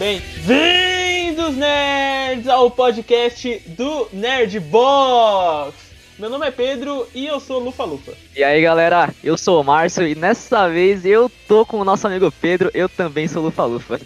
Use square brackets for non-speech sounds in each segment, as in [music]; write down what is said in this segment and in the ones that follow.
Bem-vindos, nerds, ao podcast do Nerd Box. Meu nome é Pedro e eu sou Lufa Lufa. E aí, galera, eu sou o Márcio e nessa vez eu tô com o nosso amigo Pedro, eu também sou Lufa Lufa.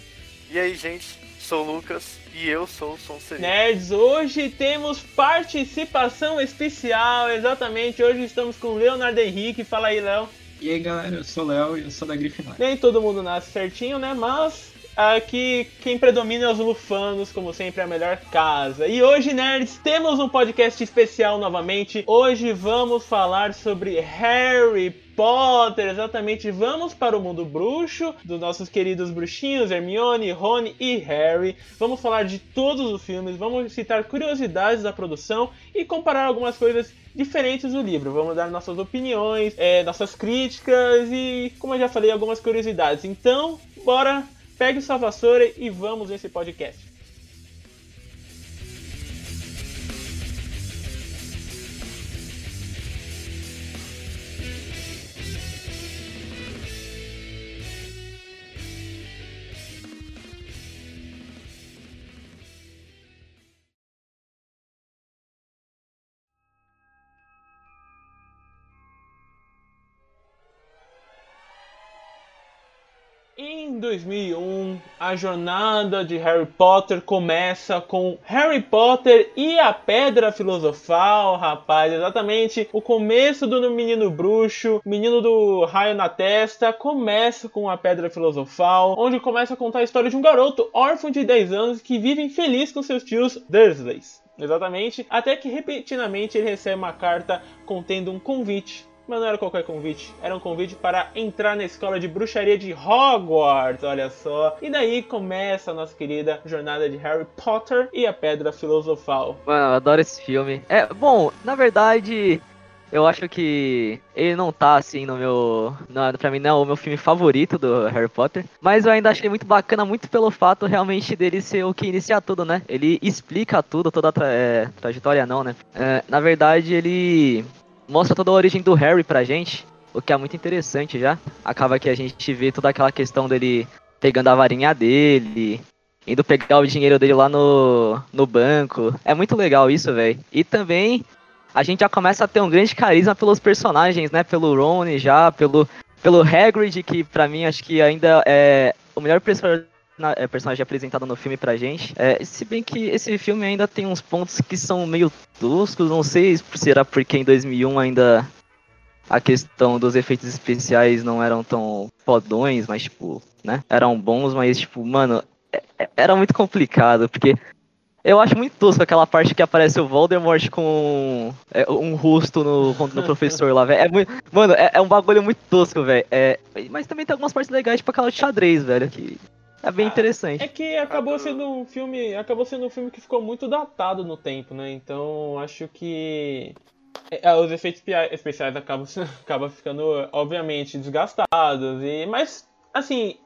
E aí, gente, sou o Lucas e eu sou o Sonserino. Nerds, hoje temos participação especial, exatamente. Hoje estamos com o Leonardo Henrique. Fala aí, Léo. E aí, galera, eu sou o Léo e eu sou da Grifinória. Nem todo mundo nasce certinho, né? Mas aqui quem predomina é os lufanos, como sempre, é a melhor casa. E hoje, nerds, temos um podcast especial novamente. Hoje vamos falar sobre Harry Potter, exatamente. Vamos para o mundo bruxo, dos nossos queridos bruxinhos, Hermione, Rony e Harry. Vamos falar de todos os filmes, vamos citar curiosidades da produção e comparar algumas coisas diferentes do livro. Vamos dar nossas opiniões, é, nossas críticas e, como eu já falei, algumas curiosidades. Então, bora, pegue sua vassoura e vamos nesse podcast. Em 2001, a jornada de Harry Potter começa com Harry Potter e a Pedra Filosofal, rapaz, exatamente. O começo do Menino Bruxo, Menino do Raio na Testa, começa com a Pedra Filosofal, onde começa a contar a história de um garoto órfão de 10 anos que vive feliz com seus tios Dursleys. Exatamente, até que repentinamente ele recebe uma carta contendo um convite mas não era qualquer convite, era um convite para entrar na escola de bruxaria de Hogwarts, olha só. E daí começa a nossa querida jornada de Harry Potter e a Pedra Filosofal. Mano, eu adoro esse filme. É, bom, na verdade, eu acho que ele não tá assim no meu. Não, pra mim não é o meu filme favorito do Harry Potter. Mas eu ainda achei muito bacana, muito pelo fato realmente dele ser o que inicia tudo, né? Ele explica tudo, toda a tra é, trajetória, não, né? É, na verdade, ele mostra toda a origem do Harry pra gente, o que é muito interessante já. Acaba que a gente vê toda aquela questão dele pegando a varinha dele, indo pegar o dinheiro dele lá no, no banco. É muito legal isso, velho. E também a gente já começa a ter um grande carisma pelos personagens, né? Pelo Ron já, pelo, pelo Hagrid, que pra mim acho que ainda é o melhor personagem personagem apresentado no filme pra gente. É, se bem que esse filme ainda tem uns pontos que são meio toscos, não sei se será porque em 2001 ainda a questão dos efeitos especiais não eram tão fodões, mas tipo, né? Eram bons, mas tipo, mano, é, é, era muito complicado, porque eu acho muito tosco aquela parte que aparece o Voldemort com é, um rosto no, no professor lá, velho. É muito, mano, é, é, um bagulho muito tosco, velho. É, mas também tem algumas partes legais, tipo aquela de xadrez, velho, que é bem ah, interessante. É que acabou sendo um filme. Acabou sendo um filme que ficou muito datado no tempo, né? Então acho que. É, é, os efeitos especiais acabam, [laughs] acabam ficando, obviamente, desgastados. E, mas, assim,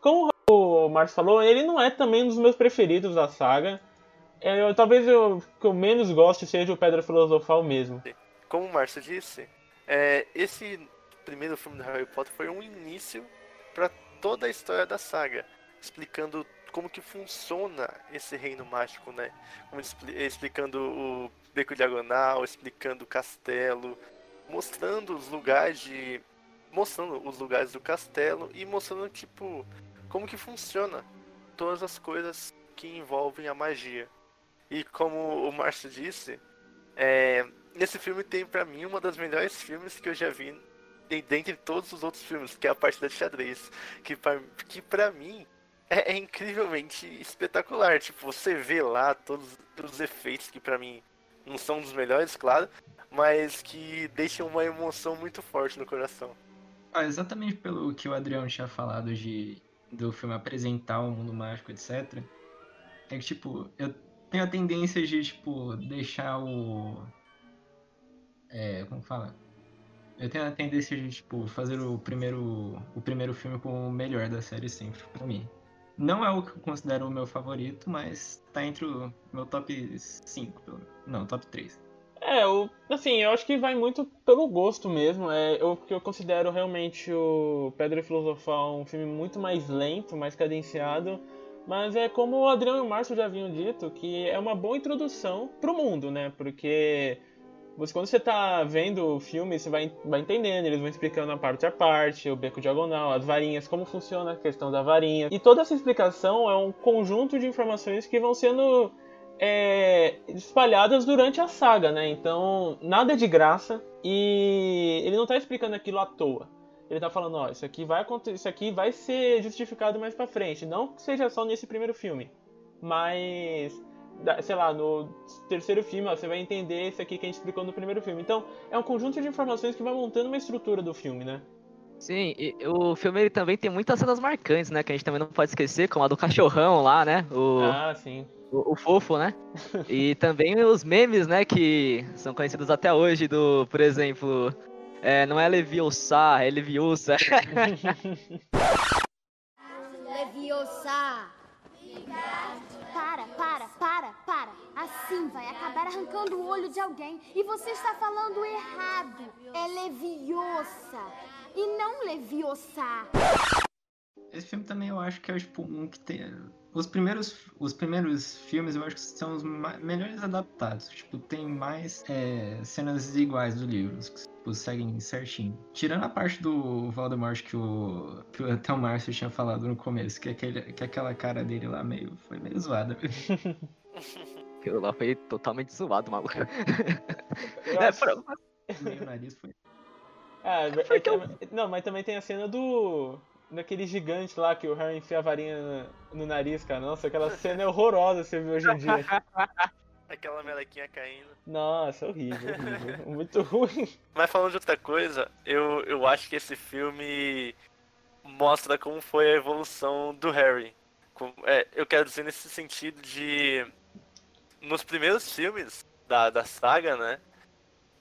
como o Marcos falou, ele não é também um dos meus preferidos da saga. É, eu, talvez o que eu menos goste seja o Pedra Filosofal mesmo. Como o Márcio disse, é, esse primeiro filme do Harry Potter foi um início para toda a história da saga explicando como que funciona esse reino mágico, né? Como explicando o beco diagonal, explicando o castelo, mostrando os lugares de mostrando os lugares do castelo e mostrando tipo como que funciona todas as coisas que envolvem a magia. E como o Márcio disse, é, esse filme tem para mim uma das melhores filmes que eu já vi dentre todos os outros filmes, que é a parte da xadrez, que pra, que para mim é, é, incrivelmente espetacular. Tipo, você vê lá todos, todos os efeitos que para mim não são dos melhores, claro, mas que deixam uma emoção muito forte no coração. Ah, exatamente pelo que o Adriano tinha falado de do filme apresentar o mundo mágico, etc. É que, tipo, eu tenho a tendência de, tipo, deixar o. É, como fala? Eu tenho a tendência de, tipo, fazer o primeiro, o primeiro filme com o melhor da série sempre, pra mim. Não é o que eu considero o meu favorito, mas tá entre o meu top 5, não, top 3. É, o, assim, eu acho que vai muito pelo gosto mesmo. É, eu, eu considero realmente o Pedra Filosofal um filme muito mais lento, mais cadenciado. Mas é como o Adriano e o Márcio já haviam dito, que é uma boa introdução pro mundo, né? Porque você, quando você tá vendo o filme, você vai, vai entendendo, eles vão explicando a parte a parte, o beco diagonal, as varinhas, como funciona a questão da varinha. E toda essa explicação é um conjunto de informações que vão sendo é, espalhadas durante a saga, né? Então, nada de graça e ele não tá explicando aquilo à toa ele tá falando, ó, isso aqui vai acontecer, isso aqui vai ser justificado mais para frente, não que seja só nesse primeiro filme, mas sei lá, no terceiro filme, ó, você vai entender isso aqui que a gente explicou no primeiro filme. Então, é um conjunto de informações que vai montando uma estrutura do filme, né? Sim, e o filme ele também tem muitas cenas marcantes, né? Que a gente também não pode esquecer, como a do cachorrão lá, né? O, ah, sim. O, o fofo, né? [laughs] e também os memes, né? Que são conhecidos até hoje, do, por exemplo, é, não é Leviosa, é. Leviosa. [laughs] Assim vai acabar arrancando o olho de alguém. E você está falando errado. É Leviosa. E não Leviosa. Esse filme também eu acho que é tipo, um que tem. Os primeiros, os primeiros filmes eu acho que são os melhores adaptados. Tipo, tem mais é, cenas iguais do livro, que tipo, seguem certinho. Tirando a parte do Voldemort que, o, que até o Márcio tinha falado no começo, que, aquele, que aquela cara dele lá meio, foi meio zoada. [laughs] Aquilo lá foi totalmente zoado, maluco. [laughs] é, pra... Meio nariz foi. Ah, é, é, não, mas também tem a cena do naquele gigante lá que o Harry enfia a varinha no, no nariz, cara. Nossa, aquela [laughs] cena é horrorosa você vê hoje em dia. [laughs] Aquela melequinha caindo. Nossa, horrível, horrível. Muito ruim. Mas falando de outra coisa, eu, eu acho que esse filme mostra como foi a evolução do Harry. é, eu quero dizer nesse sentido de. Nos primeiros filmes da, da saga, né?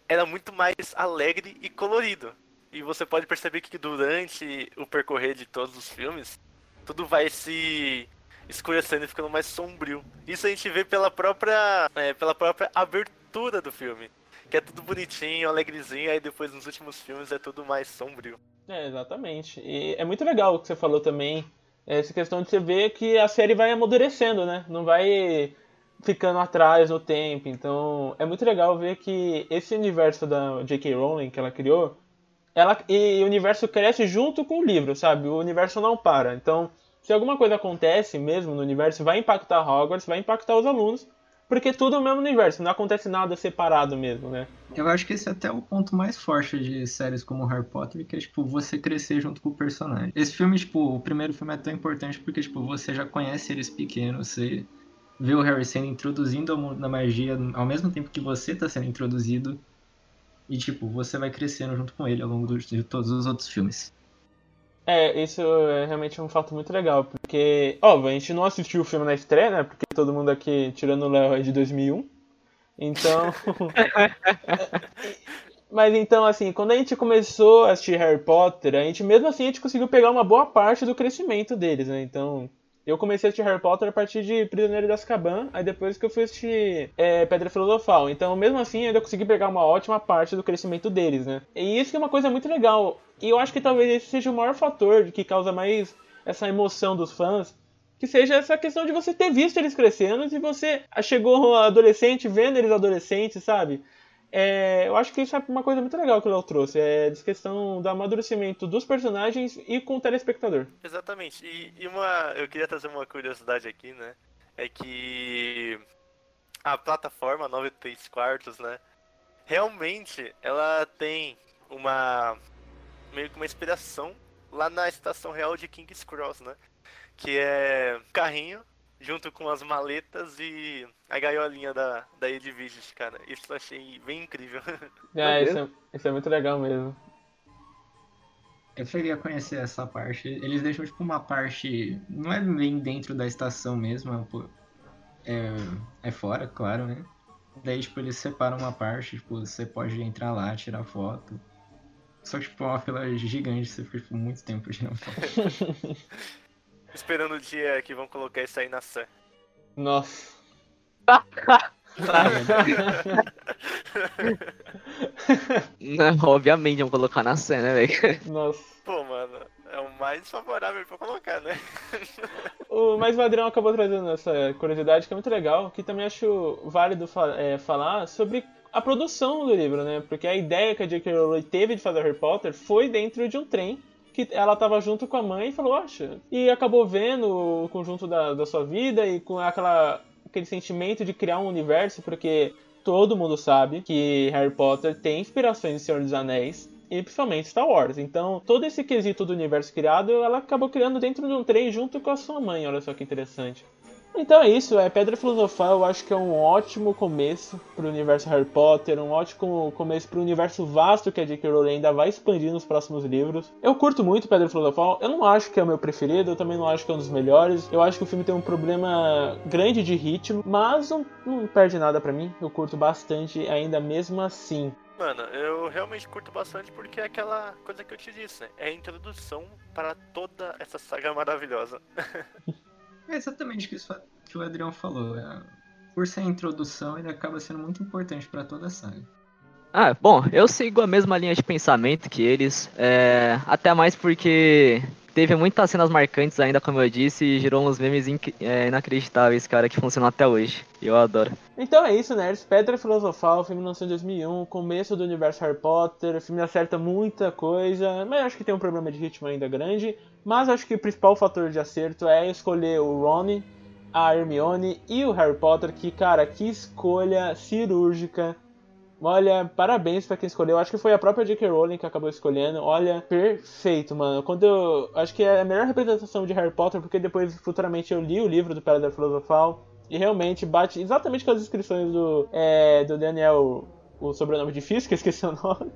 Era muito mais alegre e colorido. E você pode perceber que durante o percorrer de todos os filmes, tudo vai se escurecendo e ficando mais sombrio. Isso a gente vê pela própria, é, pela própria abertura do filme. Que é tudo bonitinho, alegrezinho, aí depois nos últimos filmes é tudo mais sombrio. É, exatamente. E é muito legal o que você falou também. Essa questão de você ver que a série vai amadurecendo, né? Não vai ficando atrás no tempo. Então é muito legal ver que esse universo da J.K. Rowling que ela criou ela, e o universo cresce junto com o livro, sabe? O universo não para. Então, se alguma coisa acontece mesmo no universo, vai impactar Hogwarts, vai impactar os alunos, porque tudo é o mesmo universo, não acontece nada separado mesmo, né? Eu acho que esse é até o ponto mais forte de séries como Harry Potter, que é, tipo, você crescer junto com o personagem. Esse filme, tipo, o primeiro filme é tão importante porque, tipo, você já conhece eles pequenos, você vê o Harry sendo introduzindo ao mundo da magia ao mesmo tempo que você está sendo introduzido e, tipo, você vai crescendo junto com ele ao longo de todos os outros filmes. É, isso é realmente um fato muito legal, porque, óbvio, a gente não assistiu o filme na estreia, né? Porque todo mundo aqui, tirando o Léo, é de 2001. Então. [laughs] Mas então, assim, quando a gente começou a assistir Harry Potter, a gente mesmo assim a gente conseguiu pegar uma boa parte do crescimento deles, né? Então, eu comecei a assistir Harry Potter a partir de Prisioneiro de Azkaban, aí depois que eu fui assistir é, Pedra Filosofal. Então, mesmo assim, eu ainda consegui pegar uma ótima parte do crescimento deles, né? E isso é uma coisa muito legal. E eu acho que talvez esse seja o maior fator que causa mais essa emoção dos fãs, que seja essa questão de você ter visto eles crescendo e você chegou adolescente vendo eles adolescentes, sabe? É, eu acho que isso é uma coisa muito legal que o Léo trouxe, é a questão do amadurecimento dos personagens e com o telespectador. Exatamente. E, e, uma, eu queria trazer uma curiosidade aqui, né? É que a plataforma 93 quartos, né? Realmente, ela tem uma meio que uma inspiração lá na estação real de King's Cross, né? Que é carrinho junto com as maletas e a gaiolinha da, da Edviges, cara. Isso eu achei bem incrível. [laughs] É, isso é, isso é muito legal mesmo. Eu cheguei a conhecer essa parte. Eles deixam tipo uma parte. Não é bem dentro da estação mesmo, é, é, é fora, claro, né? Daí, tipo, eles separam uma parte, tipo, você pode entrar lá, tirar foto. Só que, tipo, é uma fila gigante, você fica, tipo, muito tempo tirando foto. [laughs] Esperando o dia que vão colocar isso aí na Sam. Nossa. Não, obviamente vão colocar na cena, velho. Nossa. Pô, mano, é o mais desfavorável pra colocar, né? [laughs] O, mas o Adriano acabou trazendo essa curiosidade que é muito legal, que também acho válido fa é, falar sobre a produção do livro, né? Porque a ideia que a J.K. Rowling teve de fazer Harry Potter foi dentro de um trem que ela estava junto com a mãe e falou, acha, e acabou vendo o conjunto da, da sua vida e com aquela, aquele sentimento de criar um universo, porque todo mundo sabe que Harry Potter tem inspirações em Senhor dos Anéis, e principalmente Star Wars. Então, todo esse quesito do universo criado, ela acabou criando dentro de um trem junto com a sua mãe. Olha só que interessante. Então é isso, é Pedra Filosofal, eu acho que é um ótimo começo para o universo Harry Potter, um ótimo começo para universo vasto que a J.K. Rowling ainda vai expandir nos próximos livros. Eu curto muito Pedra Filosofal, eu não acho que é o meu preferido, eu também não acho que é um dos melhores. Eu acho que o filme tem um problema grande de ritmo, mas não, não perde nada para mim. Eu curto bastante ainda mesmo assim. Mano, eu realmente curto bastante porque é aquela coisa que eu te disse, né? É a introdução para toda essa saga maravilhosa. [laughs] É exatamente isso que o Adriano falou. É, por ser a introdução, ele acaba sendo muito importante para toda a saga. Ah, bom, eu sigo a mesma linha de pensamento que eles, é, até mais porque teve muitas cenas marcantes ainda, como eu disse, e gerou uns memes é, inacreditáveis, cara, que funcionam até hoje. Eu adoro. Então é isso, nerds. Pedra Filosofal, filme lançado em 2001, começo do universo Harry Potter. O filme acerta muita coisa, mas acho que tem um problema de ritmo ainda grande. Mas acho que o principal fator de acerto é escolher o Ron, a Hermione e o Harry Potter, que, cara, que escolha cirúrgica. Olha, parabéns pra quem escolheu. Acho que foi a própria J.K. Rowling que acabou escolhendo. Olha, perfeito, mano. Quando eu. Acho que é a melhor representação de Harry Potter, porque depois, futuramente, eu li o livro do Pedra Filosofal. E realmente bate exatamente com as descrições do, é, do Daniel, o sobrenome difícil, que eu esqueci o nome.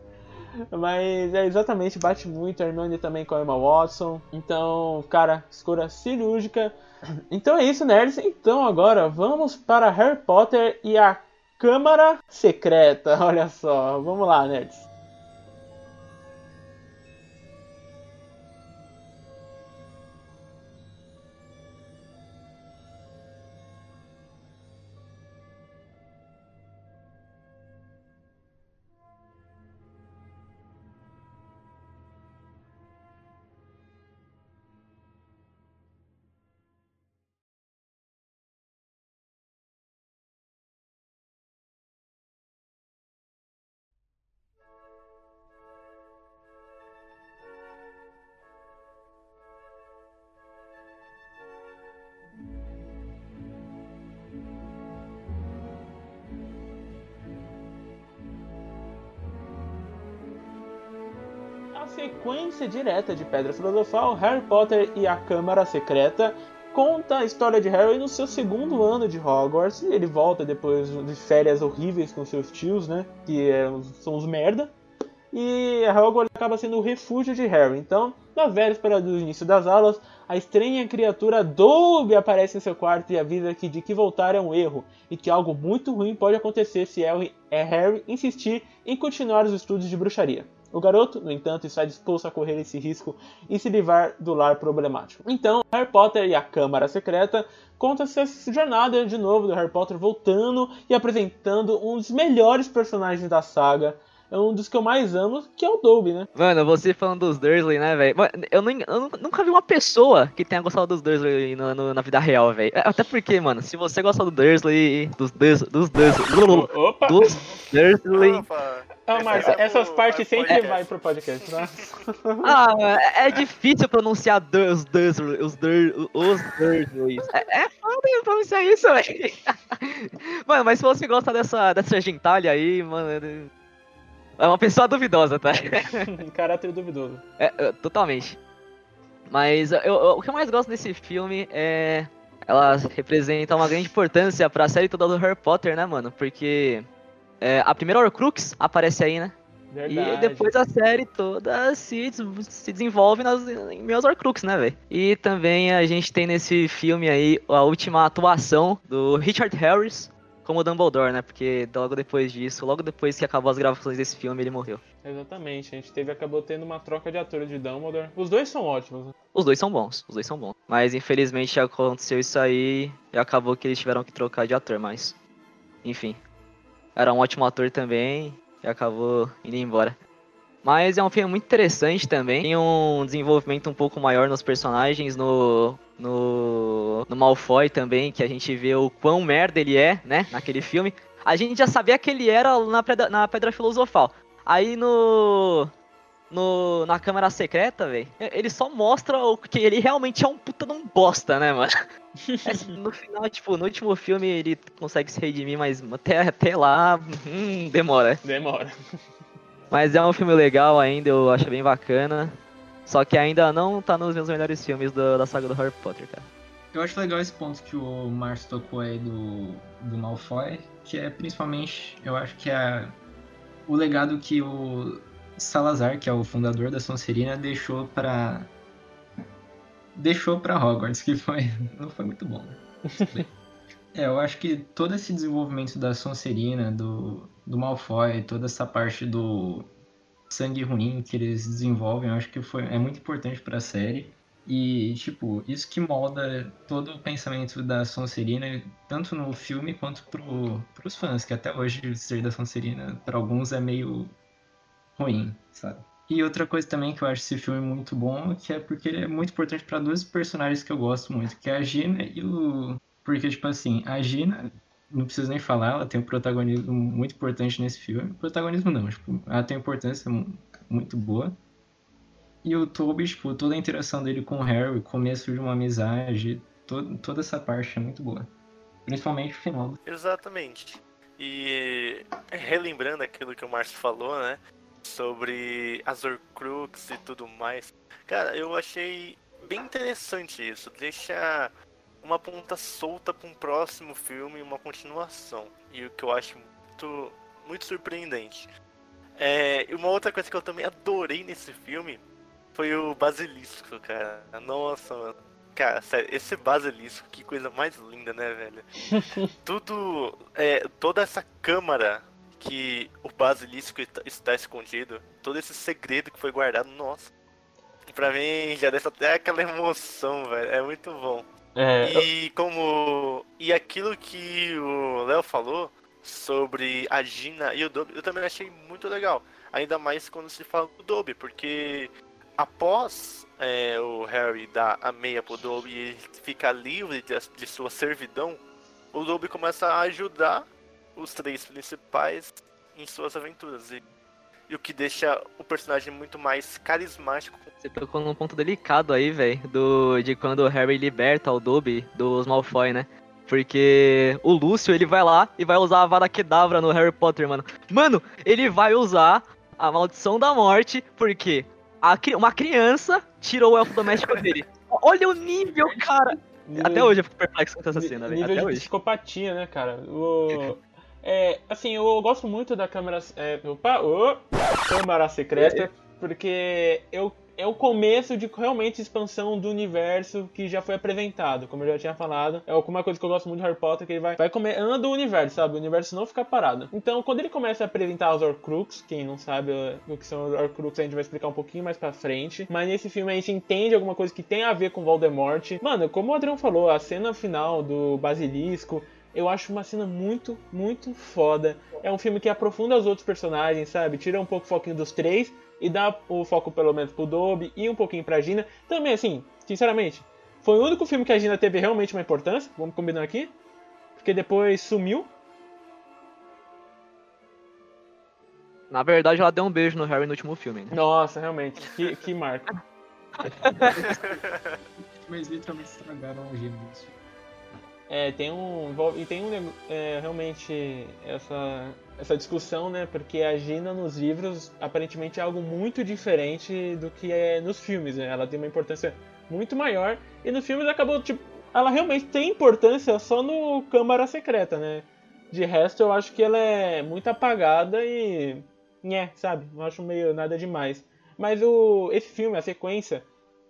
Mas é exatamente, bate muito. A Hermione também com a Emma Watson. Então, cara, escolha cirúrgica. Então é isso, nerds. Então agora vamos para Harry Potter e a Câmara Secreta. [laughs] Olha só, vamos lá, nerds. Sequência direta de Pedra Filosofal, Harry Potter e a Câmara Secreta, conta a história de Harry no seu segundo ano de Hogwarts. Ele volta depois de férias horríveis com seus tios, né? Que é- são os merda. E a Hogwarts acaba sendo o refúgio de Harry. Então, na véspera do início das aulas, a estranha criatura Dobby aparece em seu quarto e avisa que de que voltar é um erro e que algo muito ruim pode acontecer se Harry, é Harry insistir em continuar os estudos de bruxaria. O garoto, no entanto, está disposto a correr esse risco e se livrar do lar problemático. Então, Harry Potter e a Câmara Secreta conta-se essa jornada de novo do Harry Potter voltando e apresentando um dos melhores personagens da saga. É um dos que eu mais amo, que é o Dobby, né? Mano, você falando dos Dursley, né, velho? Eu, eu nu- nunca vi uma pessoa que tenha gostado dos Dursley no- no- na vida real, velho. Até porque, mano, se você gosta do Dursley, dos Dursley, dos Dursley, Opa! dos Dursley... Opa, Ah, Márcia, vai essas partes sempre vai pro podcast, né? [laughs] Ah, é, é difícil pronunciar os Dursley, os Dur- os Dursley. É, é foda pronunciar isso, velho. [laughs] Mano, mas se você gosta dessa, dessa gentalha aí, mano... É uma pessoa duvidosa, tá? [laughs] Caráter duvidoso. É, é, totalmente. Mas eu- eu- o que eu mais gosto desse filme é. Ela representa uma grande importância pra série toda do Harry Potter, né, mano? Porque é, a primeira Horcrux aparece aí, né? Verdade. E depois a série toda se, se desenvolve nas, em meus Horcrux, né, velho? E também a gente tem nesse filme aí a última atuação do Richard Harris como Dumbledore, né? Porque logo depois disso, logo depois que acabou as gravações desse filme, ele morreu. Exatamente, a gente teve, acabou tendo uma troca de atores de Dumbledore. Os dois são ótimos. né? Os dois são bons, os dois são bons. Mas infelizmente aconteceu isso aí e acabou que eles tiveram que trocar de ator, mas. Enfim. Era um ótimo ator também e acabou indo embora. Mas é um filme muito interessante também. Tem um desenvolvimento um pouco maior nos personagens, no, no, no Malfoy também, que a gente vê o quão merda ele é, né, naquele filme. A gente já sabia que ele era na Pedra, na pedra Filosofal. Aí no. No, na câmara secreta, velho, ele só mostra o que ele realmente é um puta de um bosta, né, mano? [laughs] no final, tipo, no último filme ele consegue se redimir, mas até, até lá, hum, demora. Demora. Mas é um filme legal ainda, eu acho bem bacana. Só que ainda não tá nos meus melhores filmes do, da saga do Harry Potter, cara. Eu acho legal esse ponto que o Márcio tocou aí do, do Malfoy, que é principalmente, eu acho que é o legado que o Salazar, que é o fundador da Sonserina, deixou para deixou para Hogwarts, que foi não foi muito bom. Né? [laughs] é, eu acho que todo esse desenvolvimento da Sonserina, do, do Malfoy, toda essa parte do sangue ruim que eles desenvolvem, eu acho que foi é muito importante para a série. E, tipo, isso que molda todo o pensamento da Sonserina, tanto no filme quanto pro, pros fãs, que até hoje ser da Sonserina, para alguns, é meio ruim, sabe? E outra coisa também que eu acho esse filme muito bom, que é porque ele é muito importante para dois personagens que eu gosto muito, que é a Gina e o... Porque, tipo assim, a Gina, não preciso nem falar, ela tem um protagonismo muito importante nesse filme. Protagonismo não, tipo, ela tem importância muito boa. E o Toby, tipo, toda a interação dele com o Harry, o começo de uma amizade, toda essa parte é muito boa. Principalmente o final. Exatamente. E relembrando aquilo que o Márcio falou, né? Sobre as Horcrux e tudo mais. Cara, eu achei bem interessante isso. Deixa uma ponta solta para um próximo filme, uma continuação. E o que eu acho muito, muito surpreendente. É, e uma outra coisa que eu também adorei nesse filme foi o Basilisco, cara. Nossa, mano. Cara, sério, esse basilisco, que coisa mais linda, né, velho? [laughs] Tudo. É, toda essa câmara que o basilisco está escondido, todo esse segredo que foi guardado, nossa. Pra mim já deixa até aquela emoção, velho. É muito bom. É, e como. E aquilo que o Léo falou sobre a Gina e o Dobby, eu também achei muito legal. Ainda mais quando se fala do Dobby, porque após é, o Harry dar a meia pro Dobby e ele ficar livre de, de, sua servidão, o Dobby começa a ajudar os três principais em suas aventuras. E, e o que deixa o personagem muito mais carismático. Você tocou num ponto delicado aí, velho, de quando o Harry liberta o Dobby dos Malfoy, né? Porque o Lúcio, ele vai lá e vai usar a vara Kedavra no Harry Potter, mano. Mano, ele vai usar a maldição da morte, porque a, uma criança tirou o elfo doméstico dele. [laughs] Olha o nível, cara! Até hoje eu fico perplexo com essa cena, velho. Nível Até de hoje. psicopatia, né, cara? O... [laughs] É, assim, eu gosto muito da câmera. É, opa, oh, câmara secreta, porque eu é o começo de realmente expansão do universo que já foi apresentado, como eu já tinha falado. É uma coisa que eu gosto muito de Harry Potter, que ele vai, vai comer, anda o universo, sabe? O universo não fica parado. Então, quando ele começa a apresentar os Horcrux, quem não sabe o que são os Horcrux, a gente vai explicar um pouquinho mais pra frente. Mas nesse filme a gente entende alguma coisa que tem a ver com Voldemort. Mano, como o Adriano falou, a cena final do Basilisco, eu acho uma cena muito, muito foda. É um filme que aprofunda os outros personagens, sabe? Tira um pouco o foquinho dos três e dá o foco pelo menos pro Dobby e um pouquinho pra Gina. Também, assim, sinceramente, foi o único filme que a Gina teve realmente uma importância, vamos combinar aqui, porque depois sumiu. Na verdade, ela deu um beijo no Harry no último filme. Né? Nossa, realmente, que, que marca. Mas literalmente estragaram o gêmeos. É, tem um. E tem um é, realmente essa, essa discussão, né? Porque a Gina nos livros aparentemente é algo muito diferente do que é nos filmes, né? Ela tem uma importância muito maior. E nos filmes acabou, tipo. Ela realmente tem importância só no Câmara Secreta, né? De resto, eu acho que ela é muito apagada e. Nhé, sabe? Não acho meio nada demais. Mas o, esse filme, a sequência,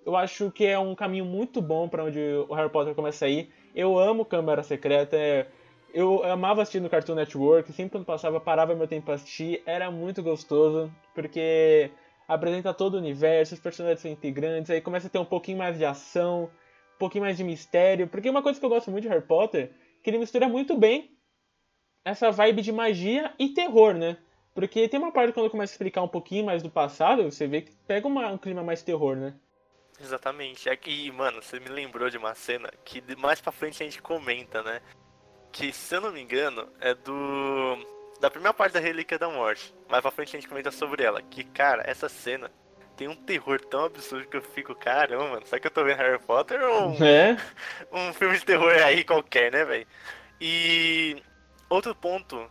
eu acho que é um caminho muito bom para onde o Harry Potter começa a ir eu amo Câmara Secreta. É, eu amava assistir no Cartoon Network. Sempre quando passava, parava meu tempo pra assistir. Era muito gostoso, porque apresenta todo o universo, os personagens são integrantes. Aí começa a ter um pouquinho mais de ação, um pouquinho mais de mistério. Porque uma coisa que eu gosto muito de Harry Potter que ele mistura muito bem essa vibe de magia e terror, né? Porque tem uma parte quando começa a explicar um pouquinho mais do passado, você vê que pega uma, um clima mais terror, né? Exatamente. É que, mano, você me lembrou de uma cena que mais pra frente a gente comenta, né? Que, se eu não me engano, é do. Da primeira parte da Relíquia da Morte. Mais pra frente a gente comenta sobre ela. Que, cara, essa cena tem um terror tão absurdo que eu fico, caramba, mano, será que eu tô vendo Harry Potter ou um, É? [laughs] um filme de terror aí qualquer, né, velho? E outro ponto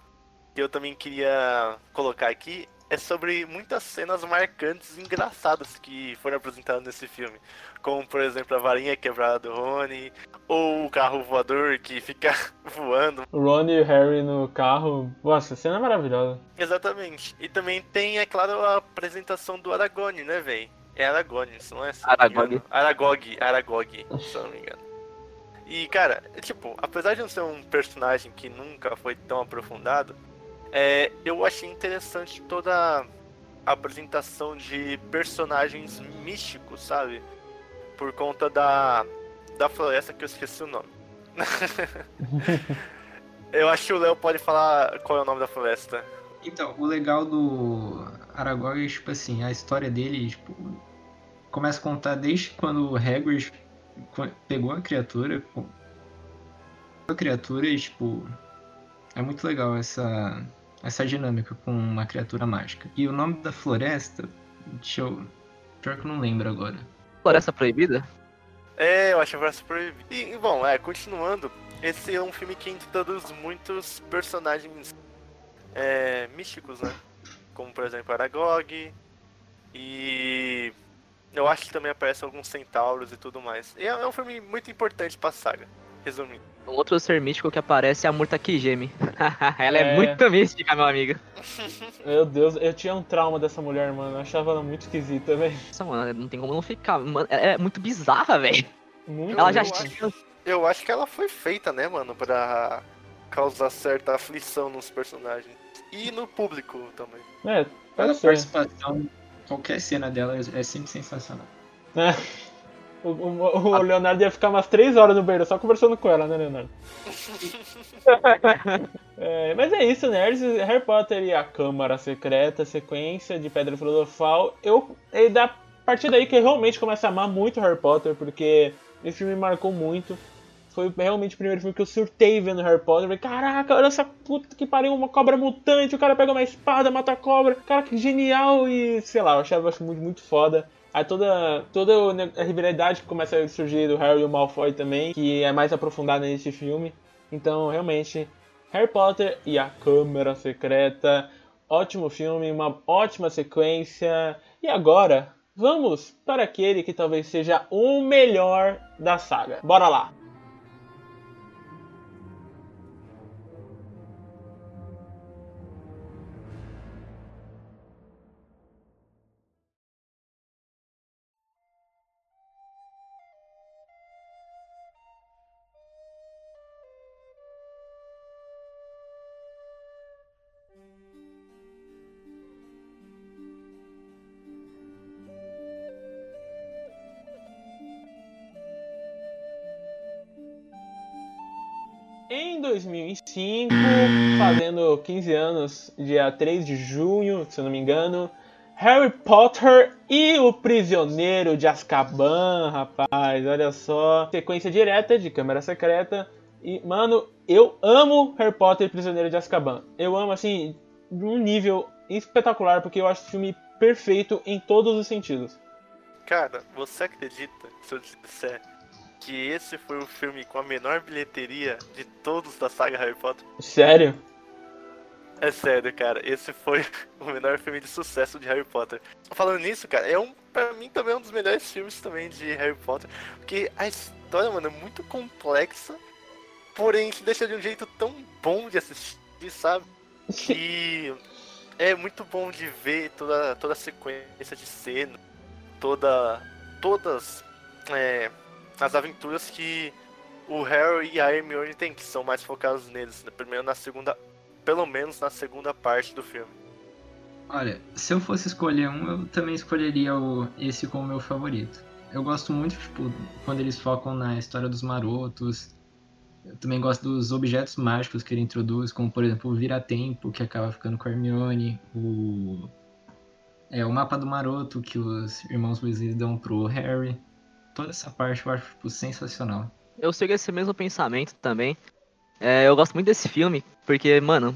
que eu também queria colocar aqui é sobre muitas cenas marcantes e engraçadas que foram apresentadas nesse filme. Como, por exemplo, a varinha quebrada do Rony, ou o carro voador que fica [laughs] voando. O Ron e o Harry no carro. Nossa, a cena é maravilhosa. Exatamente. E também tem, é claro, a apresentação do Aragorn, né, velho? É Aragorn, isso não é? me Aragog. Aragog, Aragog, se eu não me engano. E, cara, é tipo, apesar de não ser um personagem que nunca foi tão aprofundado, é, eu achei interessante toda a apresentação de personagens místicos, sabe? Por conta da, da floresta que eu esqueci o nome. [laughs] eu acho que o Léo pode falar qual é o nome da floresta. Então, o legal do Aragorn é, tipo assim, a história dele, tipo, começa a contar desde quando o Hagrid pegou a criatura, co- a criatura e, tipo, é muito legal essa, essa dinâmica com uma criatura mágica. E o nome da floresta, deixa eu... Pior que eu não lembro agora. Floresta Proibida? É, eu acho ser proibido. E, e, bom, é, continuando, esse é um filme que introduz muitos personagens é, místicos, né? Como, por exemplo, Aragog. E eu acho que também aparecem alguns centauros e tudo mais. E é, é um filme muito importante pra saga, resumindo. Um outro ser místico que aparece é a Murta que geme. [laughs] Ela é. É. muito mística, meu amigo. [laughs] Meu Deus, eu tinha um trauma dessa mulher, mano. Eu achava ela muito esquisita, velho. Nossa, mano, não tem como não ficar. Mano, é é muito bizarra, velho. Muito. Ela já eu acho- tinha. Eu acho que ela foi feita, né, mano, pra causar certa aflição nos personagens. E no público também. É, ser. participação, qualquer cena dela é é sempre sensacional. É. [laughs] O, o- o Leonardo ia ficar umas 3 horas no banheiro só conversando com ela, né, Leonardo? [laughs] É, mas é isso, nerds. Harry Potter e a Câmara Secreta, sequência de Pedra Filosofal. Eu, é da partir daí que eu realmente começo a amar muito Harry Potter, porque esse filme me marcou muito. Foi realmente o primeiro filme que eu surtei vendo Harry Potter. Falei, caraca, olha essa puta que pariu, uma cobra mutante, o cara pega uma espada, mata a cobra. Cara, que genial! E sei lá, eu achava acho muito, muito foda. Aí toda, toda a rivalidade que começa a surgir do Harry e o Malfoy também, que é mais aprofundada nesse filme. Então, realmente, Harry Potter e a Câmara Secreta, ótimo filme, uma ótima sequência. E agora, vamos para aquele que talvez seja o melhor da saga. Bora lá! 2005, fazendo 15 anos, dia 3 de junho, se eu não me engano, Harry Potter e o Prisioneiro de Azkaban, rapaz, olha só. Sequência direta de Câmara Secreta. E, mano, eu amo Harry Potter e Prisioneiro de Azkaban. Eu amo, assim, de um nível espetacular, porque eu acho o filme perfeito em todos os sentidos. Cara, você acredita, se eu disser, que esse foi o filme com a menor bilheteria de todos da saga Harry Potter? Sério? É sério, cara, esse foi [laughs] o menor filme de sucesso de Harry Potter. Falando nisso, cara, é um, pra mim também é um dos melhores filmes também de Harry Potter, porque a história, mano, é muito complexa, porém se deixa de um jeito tão bom de assistir, sabe? [laughs] E é muito bom de ver toda, toda a sequência de cena, toda, todas é, as aventuras que o Harry e a Hermione têm, que são mais focados neles, né? primeiro na segunda, pelo menos na segunda parte do filme. Olha, se eu fosse escolher um, eu também escolheria o, esse como meu favorito. Eu gosto muito, tipo, quando eles focam na história dos marotos, Eu também gosto dos objetos mágicos que ele introduz, como por exemplo o Vira-Tempo, que acaba ficando com a Hermione, o... É, o mapa do Maroto que os irmãos Weasley dão pro Harry. Toda essa parte eu acho tipo, sensacional. Eu sigo esse mesmo pensamento também. É, eu gosto muito desse filme, porque, mano,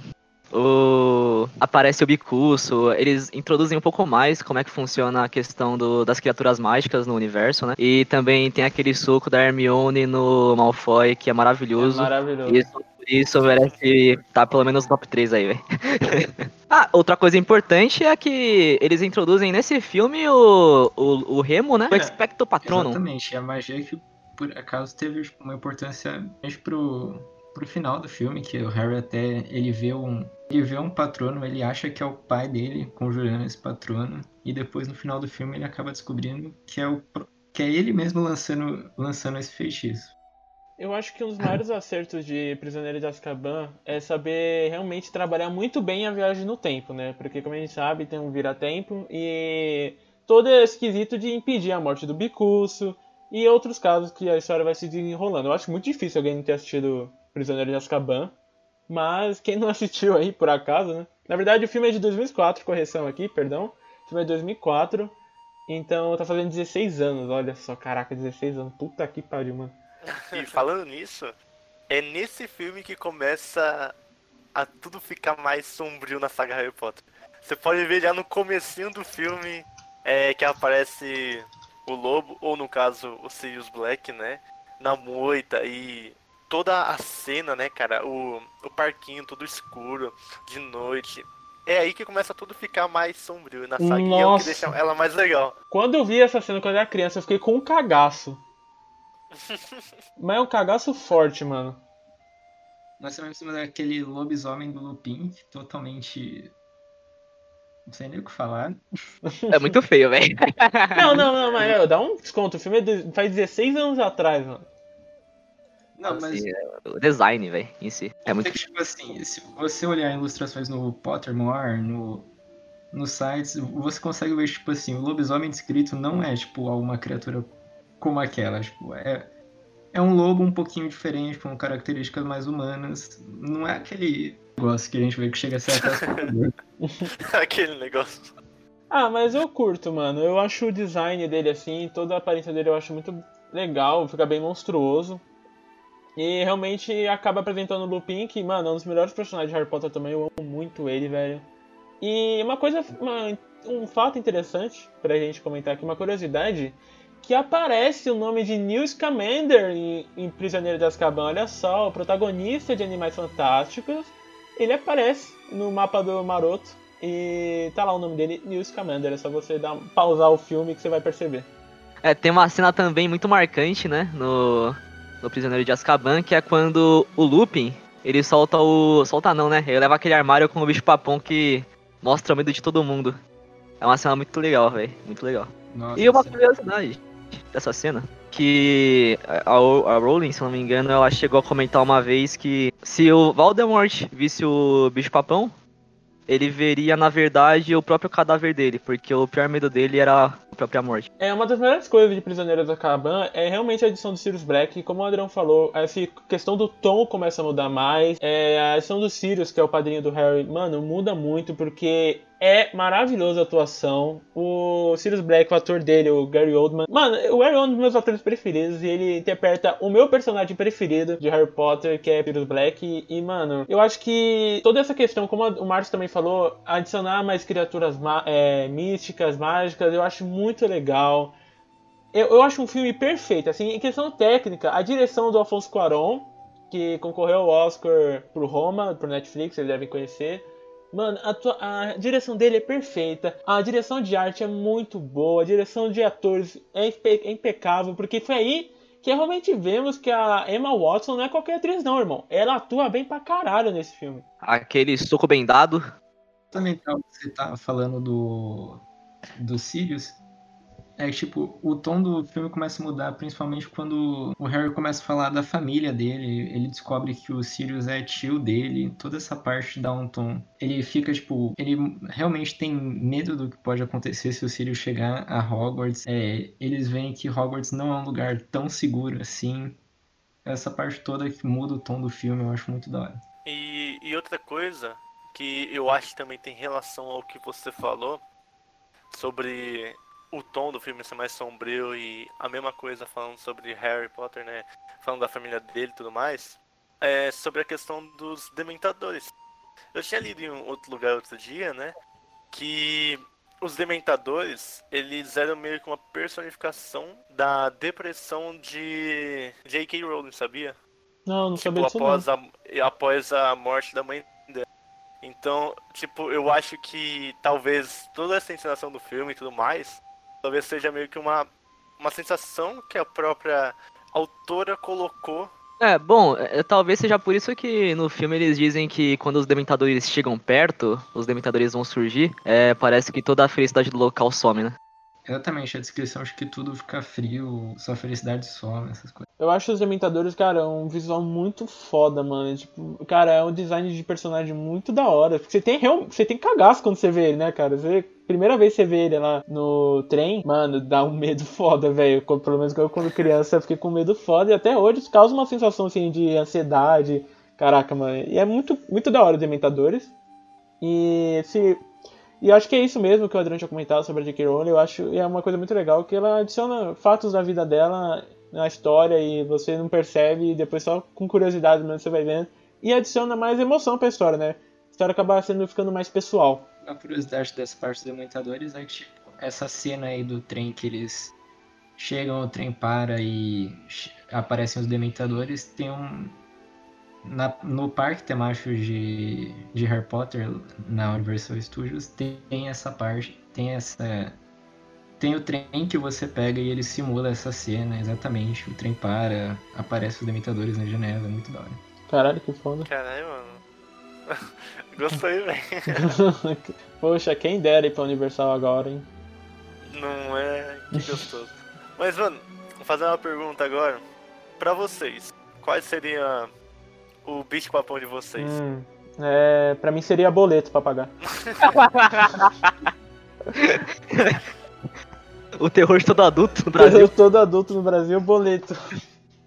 o... aparece o Bicurso, eles introduzem um pouco mais como é que funciona a questão do, das criaturas mágicas no universo, né? E também tem aquele suco da Hermione no Malfoy, que é maravilhoso. É maravilhoso. Isso, isso merece estar tá pelo menos no top 3 aí, velho. [laughs] ah, outra coisa importante é que eles introduzem nesse filme o, o, o Remo, né? O É, Expecto Patronum. Exatamente, a magia que por acaso teve uma importância mais pro, pro final do filme, que o Harry até ele vê um ele vê um patrono, ele acha que é o pai dele conjurando esse patrono e depois no final do filme ele acaba descobrindo que é o que é ele mesmo lançando lançando esse feitiço. Eu acho que um dos maiores acertos de Prisioneiro de Azkaban é saber realmente trabalhar muito bem a viagem no tempo, né? Porque, como a gente sabe, tem um vira-tempo e todo esse quesito de impedir a morte do Bicurso e outros casos que a história vai se desenrolando. Eu acho muito difícil alguém não ter assistido Prisioneiro de Azkaban, mas quem não [laughs] assistiu aí, por acaso, né? Na verdade, o filme é de 2004, correção aqui, perdão. O filme é de 2004, então tá fazendo 16 anos, olha só, caraca, 16 anos. Puta que pariu, mano. E falando nisso, é nesse filme que começa a tudo ficar mais sombrio na saga Harry Potter. Você pode ver já no comecinho do filme é, que aparece o lobo, ou no caso o Sirius Black, né? Na moita e toda a cena, né, cara? O, o parquinho todo escuro, de noite. É aí que começa tudo ficar mais sombrio na saga. E é o que Nossa. deixa ela mais legal. Quando eu vi essa cena quando eu era criança, eu fiquei com um cagaço. [laughs] Mas é um cagaço forte, mano. Nós também temos aquele lobisomem do Lupin, totalmente não sei nem o que falar. É muito feio, velho. [laughs] Não, não, não, mas meu, dá um desconto. O filme é de- faz 16 anos atrás, mano. Não, mas é, o design, velho, em si. É muito É que, tipo assim, se você olhar ilustrações no Pottermore, no, nos sites, você consegue ver, tipo assim, o lobisomem descrito não é, tipo, uma criatura como aquela. Tipo, é, é um lobo um pouquinho diferente, com características mais humanas. Não é aquele negócio que a gente vê que chega a ser até. [laughs] [laughs] Aquele negócio. Ah, mas eu curto, mano. Eu acho o design dele assim, toda a aparência dele eu acho muito legal, fica bem monstruoso. E realmente acaba apresentando o Lupin, que, mano, é um dos melhores personagens de Harry Potter também. Eu amo muito ele, velho. E uma coisa, uma- um fato interessante pra gente comentar aqui, uma curiosidade, que aparece o nome de Newt Scamander em, em Prisioneiro de Azkaban. Olha só, o protagonista de Animais Fantásticos, ele aparece no mapa do Maroto. E tá lá o nome dele, Newt Scamander. É só você dar, pausar o filme que você vai perceber. É, tem uma cena também muito marcante, né, no, no Prisioneiro de Azkaban, que é quando o Lupin, ele solta o... solta não, né, ele leva aquele armário com o bicho papão que mostra o medo de todo mundo. É uma cena muito legal, velho, muito legal. Nossa, E uma curiosidade dessa cena, que a, a Rowling, se não me engano, ela chegou a comentar uma vez que se o Voldemort visse o bicho papão, ele veria, na verdade, o próprio cadáver dele, porque o pior medo dele era a própria morte. É, uma das melhores coisas de Prisioneiros da Azkaban é realmente a edição do Sirius Black. Como o Adrião falou, essa questão do tom começa a mudar mais. É, a edição do Sirius, que é o padrinho do Harry, mano, muda muito porque é maravilhosa a atuação. O Sirius Black, o ator dele, o Gary Oldman. Mano, o Gary é um dos meus atores preferidos e ele interpreta o meu personagem preferido de Harry Potter, que é Sirius Black. E, mano, eu acho que toda essa questão, como o Marcos também falou, adicionar mais criaturas é, místicas, mágicas, eu acho muito legal. Eu, eu acho um filme perfeito, assim, em questão técnica, a direção do Alfonso Cuarón, que concorreu ao Oscar pro Roma, pro Netflix, vocês devem conhecer. Mano, a, tua- a direção dele é perfeita, a direção de arte é muito boa, a direção de atores é, impe- é impecável, porque foi aí que realmente vemos que a Emma Watson não é qualquer atriz não, irmão. Ela atua bem pra caralho nesse filme. Aquele soco bem dado. Também tá, você tá falando do, do Sirius. É tipo, o tom do filme começa a mudar, principalmente quando o Harry começa a falar da família dele. Ele descobre que o Sirius é tio dele. Toda essa parte dá um tom. Ele fica, tipo, ele realmente tem medo do que pode acontecer se o Sirius chegar a Hogwarts. É, eles veem que Hogwarts não é um lugar tão seguro assim. essa parte toda que muda o tom do filme, eu acho muito da hora. E, e outra coisa que eu acho também tem relação ao que você falou sobre o tom do filme ser mais sombrio e a mesma coisa falando sobre Harry Potter, né? Falando da família dele e tudo mais. É sobre a questão dos dementadores. Eu tinha lido em outro lugar outro dia, né? Que os dementadores, eles eram meio que uma personificação da depressão de J.K. Rowling, sabia? Não, não Tipo, sabia disso não. após a, após a morte da mãe dela. Então, tipo, eu acho que talvez toda essa encenação do filme e tudo mais, talvez seja meio que uma, uma sensação que a própria autora colocou. É, bom, é, talvez seja por isso que no filme eles dizem que quando os dementadores chegam perto, os dementadores vão surgir, é, parece que toda a felicidade do local some, né? Exatamente, a descrição acho que tudo fica frio, sua felicidade some, essas coisas. Eu acho os Dementadores, cara, um visual muito foda, mano. Tipo, cara, é um design de personagem muito da hora. Você tem real... você tem cagaço quando você vê ele, né, cara? Você... Primeira vez que você vê ele lá no trem, mano, dá um medo [laughs] foda, velho. Pelo menos eu, quando criança, fiquei com medo foda. E até hoje causa uma sensação, assim, de ansiedade. Caraca, mano. E é muito, muito da hora os Dementadores. E se e acho que é isso mesmo que o Adriano tinha comentado sobre a J.K. Rowling. Eu acho que é uma coisa muito legal que ela adiciona fatos da vida dela na história e você não percebe e depois só com curiosidade mesmo você vai vendo. E adiciona mais emoção pra história, né? A história acaba sendo ficando mais pessoal. A curiosidade dessa parte dos dementadores é que, tipo, essa cena aí do trem que eles chegam, o trem para e aparecem os dementadores, tem um. Na- no parque temático de, de Harry Potter, na Universal Studios, tem, tem essa parte, tem essa. Tem o trem que você pega e ele simula essa cena, exatamente. O trem para, aparece os dementadores na janela, é muito da hora. Caralho, que foda. Caralho, mano. [laughs] Gostei, velho. [laughs] Poxa, quem dera ir pra Universal agora, hein? Não é? Que gostoso. Mas, mano, vou fazer uma pergunta agora. Pra vocês, qual seria o bicho papão de vocês? Hum, é, pra mim seria boleto pra pagar. [laughs] O terror de todo adulto no Brasil. Eu todo adulto no Brasil, boleto.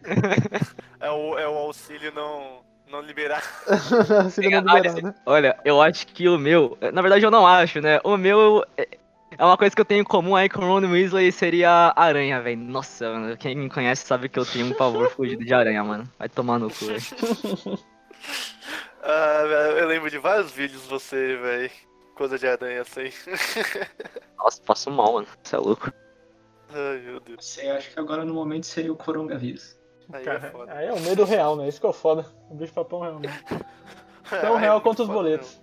[laughs] É, o, é o auxílio não, não liberar. [laughs] Se não Olha, liberar, né? Olha, eu acho que o meu. Na verdade, eu não acho, né? O meu. É é uma coisa que eu tenho em comum aí com o Ron Weasley seria aranha, velho. Nossa, mano. Quem me conhece sabe que eu tenho um pavor [laughs] fugido de aranha, mano. Vai tomar no cu, velho. [laughs] Ah, eu lembro de vários vídeos de você, velho. Coisa de aranha assim. [laughs] Nossa, passo mal, mano. Você é louco. Ai, meu Deus. Você acha que agora no momento seria o coronavírus. Aí é Cara, foda. aí é o medo real, né? Isso que é o foda. O bicho papão real, né? Tão é real muito quanto os boletos.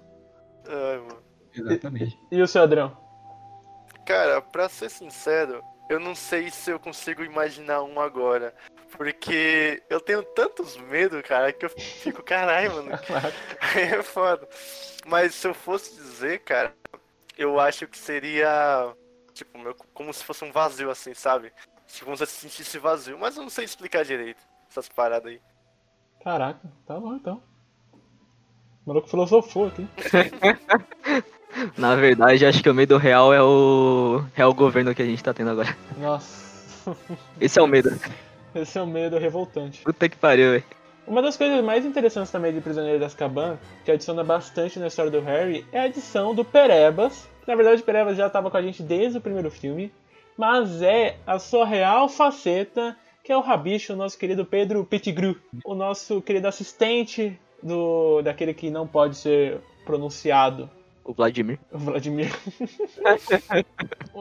mesmo. Ai, mano. Exatamente. E o seu Adrão? Cara, pra ser sincero, eu não sei se eu consigo imaginar um agora. Porque eu tenho tantos medos, cara, que eu fico, caralho, mano. [laughs] Aí é foda. Mas se eu fosse dizer, cara, eu acho que seria. Tipo, meu, como se fosse um vazio, assim, sabe? Tipo, como se eu sentisse vazio. Mas eu não sei explicar direito essas paradas aí. Caraca, tá bom então. O maluco filosofou aqui. [laughs] Na verdade, acho que o medo real é o. é o governo que a gente tá tendo agora. Nossa. Esse é o medo. Esse é o medo revoltante. Puta que pariu, velho. Uma das coisas mais interessantes também de Prisioneiro de Azkaban, que adiciona bastante na história do Harry, é a adição do Perebas. Na verdade, o Perebas já estava com a gente desde o primeiro filme, mas é a sua real faceta, que é o Rabicho, o nosso querido Pedro Pettigrew, o nosso querido assistente do daquele que não pode ser pronunciado, O Vladimir. o Vladimir.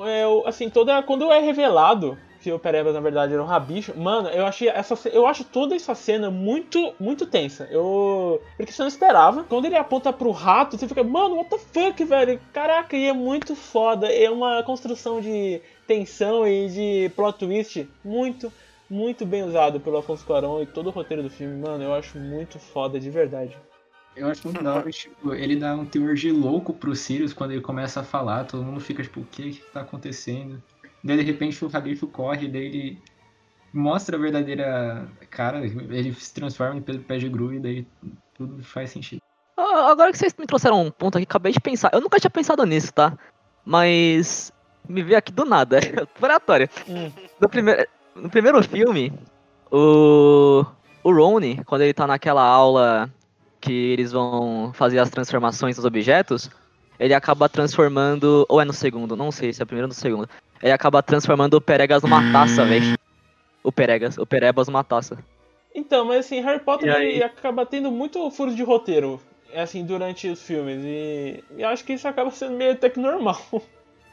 é, o- assim, toda quando é revelado que o Perebas na verdade era um rabicho, mano, eu achei essa eu acho toda essa cena muito muito tensa. Eu porque você não esperava. Quando ele aponta pro rato, você fica, mano, what the fuck, velho? Caraca, e é muito foda. É uma construção de tensão e de plot twist muito muito bem usado pelo Afonso Cuarón e todo o roteiro do filme, mano, eu acho muito foda de verdade. Eu acho muito [laughs] da hora, tipo, ele dá um teor de louco pro Sirius quando ele começa a falar, todo mundo fica tipo, o que que tá acontecendo? Daí de repente o Rabifo corre, daí ele mostra a verdadeira cara, ele se transforma em Pedro Pé de Gru e daí tudo faz sentido. Ah, Agora que vocês me trouxeram um ponto aqui, acabei de pensar. Eu nunca tinha pensado nisso, tá? Mas. Me veio aqui do nada. [laughs] Aleatório. Hum. No primeiro, no primeiro filme, o. o Rony, quando ele tá naquela aula que eles vão fazer as transformações dos objetos, ele acaba transformando. Ou é no segundo, não sei se é o primeiro ou no segundo. Ele acaba transformando o Peregas numa taça, velho. O Peregas, o Perebas numa taça. Então, mas assim, Harry Potter aí? ele acaba tendo muito furos de roteiro, assim, durante os filmes. E, e eu acho que isso acaba sendo meio até que normal.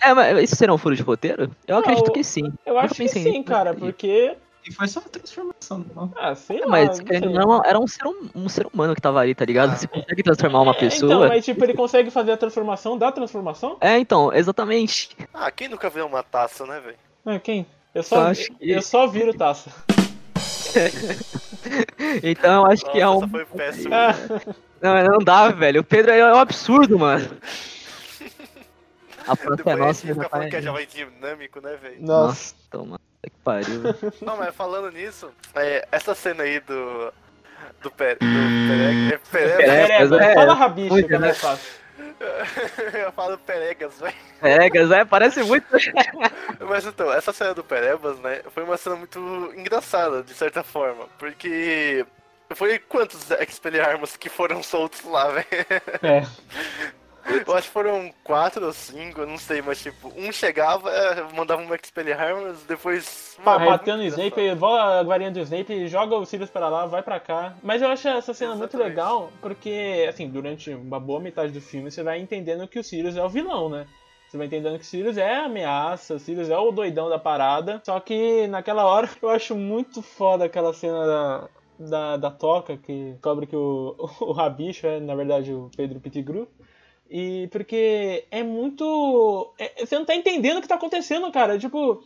É, mas isso será um furo de roteiro? Eu Não, acredito que sim. Eu Nunca acho que sim, cara, porque. E foi só uma transformação. Não. Ah, sei lá. Mas não sei. era um ser, hum- um ser humano que tava ali, tá ligado? Ah. Você consegue transformar uma É, pessoa. Então, mas tipo, ele consegue fazer a transformação da transformação? É, então, exatamente. Ah, quem nunca viu uma taça, né, velho? Ah, quem? Eu Eu só, acho que- eu só viro taça. [laughs] Então eu acho Nossa, que é um. essa foi péssima. Ah, [laughs] Não, não dá, velho. O Pedro é um absurdo, mano. [laughs] A França é nossa, fica tá... falando que é jovem dinâmico, né, velho? nossa. Nossa, toma. Que pariu. [laughs] Não, mas falando nisso, é, essa cena aí do. Do, Pere, do. É é, fala rabicho muito, que é né? mais fácil. [laughs] Eu falo Peregas, velho. Pegas, é, parece muito. [laughs] Mas então, essa cena do Perebas, né, foi uma cena muito engraçada, de certa forma. Porque. Foi quantos Expelliarmus que foram soltos lá, velho? É. Eu acho que foram quatro ou cinco, não sei, mas tipo, um chegava, eh, mandava um Expelliarmus, depois. Pá, bateu no muito Snape, voa a varinha do Snape, joga o Sirius pra lá, vai pra cá. Mas eu acho essa cena muito Exatamente. legal, porque, assim, durante uma boa metade do filme você vai entendendo que o Sirius é o vilão, né? Você vai entendendo que o Sirius é a ameaça, o Sirius é o doidão da parada. Só que naquela hora [laughs] eu acho muito foda aquela cena da, da, da toca, que descobre que o, [laughs] o Rabicho é, na verdade, o Pedro Pettigrew. E porque é muito. é- você não tá entendendo o que tá acontecendo, cara. Tipo.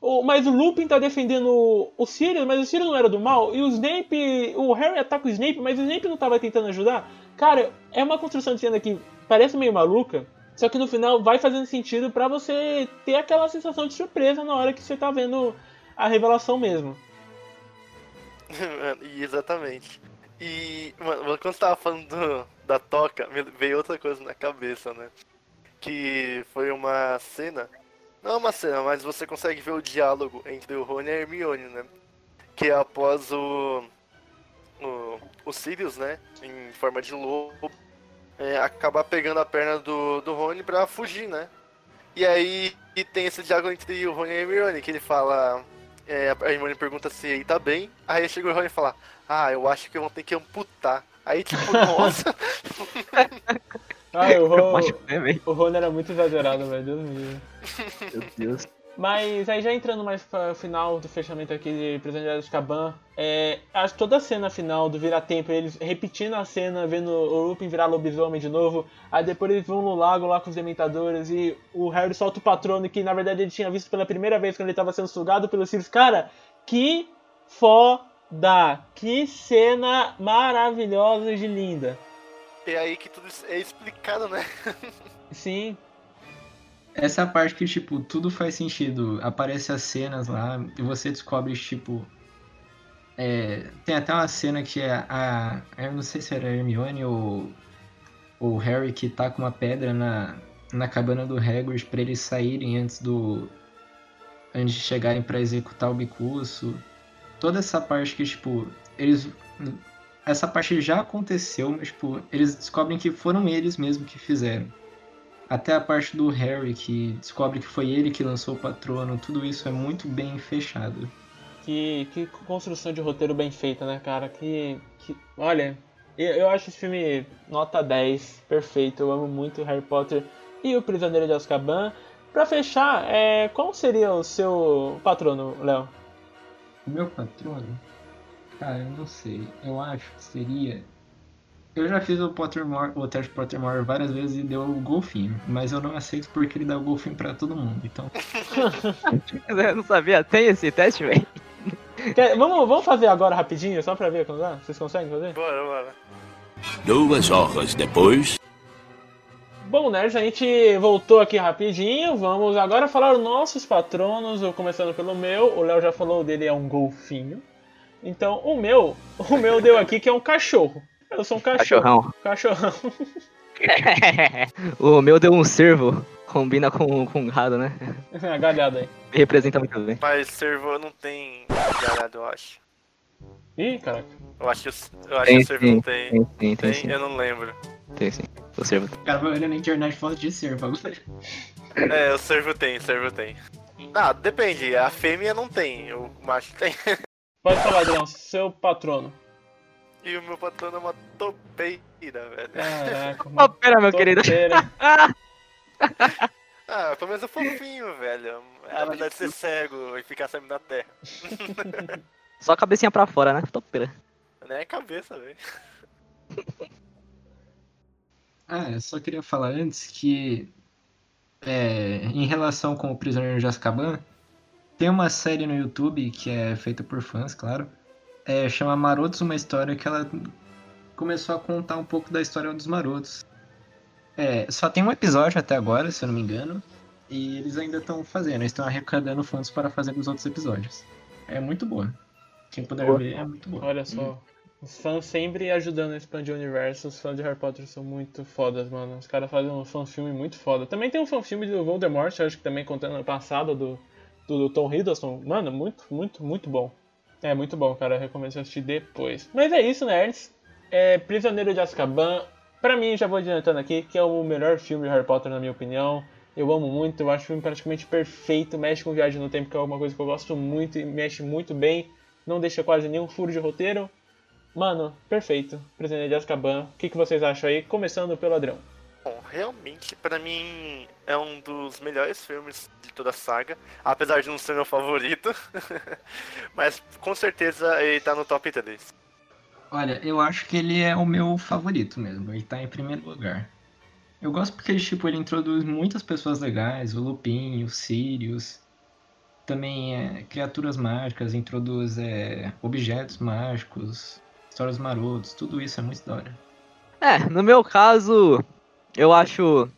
o- mas o Lupin tá defendendo o- Sirius, mas o Sirius não era do mal. E o Snape. O Harry ataca o Snape, mas o Snape não tava tentando ajudar. Cara, é uma construção de cena que parece meio maluca. Só que no final vai fazendo sentido pra você ter aquela sensação de surpresa na hora que você tá vendo a revelação mesmo. [laughs] Exatamente. E, mano, quando você tava falando do- da toca, veio outra coisa na cabeça, né? Que foi uma cena. Não é uma cena, mas você consegue ver o diálogo entre o Rony e a Hermione, né? Que é após o. O, o Sirius, né? Em forma de lobo. é, acabar pegando a perna do, do Rony pra fugir, né? E aí e tem esse diálogo entre o Rony e a Hermione, que ele fala. É, a Hermione pergunta se ele tá bem. Aí chega o Rony e fala: Ah, eu acho que vou ter que amputar. Aí, tipo, nossa. [laughs] Ah, o, Ron, o Ron era muito exagerado, velho. Deus me livre. Meu Deus. Mas aí já entrando mais para o final do fechamento aqui de Prisioneiro de Azkaban, é, acho que toda a cena final do Vira-Tempo, eles repetindo a cena, vendo o Lupin virar lobisomem de novo, aí depois eles vão no lago lá com os Dementadores e o Harry solta o patrono que na verdade ele tinha visto pela primeira vez quando ele estava sendo sugado pelos Sirius. Cara, que foda! Que cena maravilhosa de linda! E aí que tudo é explicado, né? [laughs] Sim, Essa é parte que, tipo, tudo faz sentido. Aparece as cenas lá e você descobre, tipo. é, tem até uma cena que é a. Eu não sei se era a Hermione ou o Harry que tá com uma pedra na, na cabana do Hagrid pra eles saírem antes do. antes de chegarem pra executar o bicurso. Toda essa parte que, tipo, eles. Essa parte já aconteceu, mas, tipo, eles descobrem que foram eles mesmo que fizeram. Até a parte do Harry, que descobre que foi ele que lançou o patrono, tudo isso é muito bem fechado. Que, que construção de roteiro bem feita, né, cara? Que. que olha, eu, eu acho esse filme nota 10, perfeito. Eu amo muito Harry Potter e o Prisioneiro de Azkaban. Pra fechar, é, qual seria o seu patrono, Léo? O meu patrono, cara, eu não sei. Eu acho que seria. Eu já fiz o Pottermore, o teste Pottermore várias vezes e deu o golfinho, mas eu não aceito porque ele dá o golfinho pra todo mundo. Então, [laughs] Eu não sabia, tem esse teste, velho? Vamos, vamos fazer agora rapidinho, só pra ver quando dá? Vocês conseguem fazer? Bora, bora. Duas horas depois. Bom, nerds, a gente voltou aqui rapidinho. Vamos agora falar os nossos patronos. Eu Começando pelo meu, o Léo já falou dele é um golfinho. Então, o meu, o meu deu aqui que é um cachorro. Eu sou um cachorro. Cachorrão. Cachorrão. [laughs] o meu deu um cervo. Combina com, com gado, né? [laughs] A galhada aí. Me representa muito bem. Mas servo não tem galhado, eu acho. Ih, caraca. Eu acho que, o- eu acho Tem que o servo não tem. Tem, tem, tem, Tem? Eu não lembro. Tem sim. O servo. O cara vai olhando na internet foto de servo agora. É, o servo tem, o servo tem. Ah, depende. A fêmea não tem, o macho tem. [laughs] Pode falar, Adrião, seu patrono. E o meu patrão é uma topeira, velho. Caraca, [laughs] Ô, pera, meu querido. topeira. [laughs] Ah, pelo menos é fofinho, velho. Apesar de ser cego e ficar sempre na terra. Só a cabecinha pra fora, né? Topeira. Nem é cabeça, velho. Ah, eu só queria falar antes que, é, em relação com o Prisioneiro de Azkaban, tem uma série no YouTube que é feita por fãs, claro, é, chama Marotos, uma história que ela começou a contar um pouco da história dos marotos. É, só tem um episódio até agora, se eu não me engano, e eles ainda estão fazendo, eles estão arrecadando fundos para fazer os outros episódios. É muito boa. Quem puder Boa. ver, é muito boa. Olha só. Os fãs sempre ajudando a expandir o universo. Os fãs de Harry Potter são muito fodas, mano. Os caras fazem um fanfilme muito foda. Também tem um fanfilme do Voldemort, acho que também contando a passada do, do, do Tom Hiddleston. Mano, muito, muito, muito bom. É muito bom, cara. Eu recomendo assistir depois. Mas é isso, nerds. É Prisioneiro de Azkaban. Pra mim, já vou adiantando aqui, que é o melhor filme de Harry Potter, na minha opinião. Eu amo muito, eu acho o filme praticamente perfeito. Mexe com viagem no tempo, que é alguma coisa que eu gosto muito e mexe muito bem. Não deixa quase nenhum furo de roteiro. Mano, perfeito. Prisioneiro de Azkaban. O que, que vocês acham aí? Começando pelo Adrão. Bom, realmente, pra mim, é um dos melhores filmes de toda a saga. Apesar de não ser meu favorito. [laughs] Mas com certeza ele tá no top 3. Olha, eu acho que ele é o meu favorito mesmo. Ele tá em primeiro lugar. Eu gosto porque tipo, ele introduz muitas pessoas legais, o Lupin, o Sirius. Também é, criaturas mágicas, introduz é, objetos mágicos, histórias marotos, tudo isso é muito hora. É, no meu caso, eu acho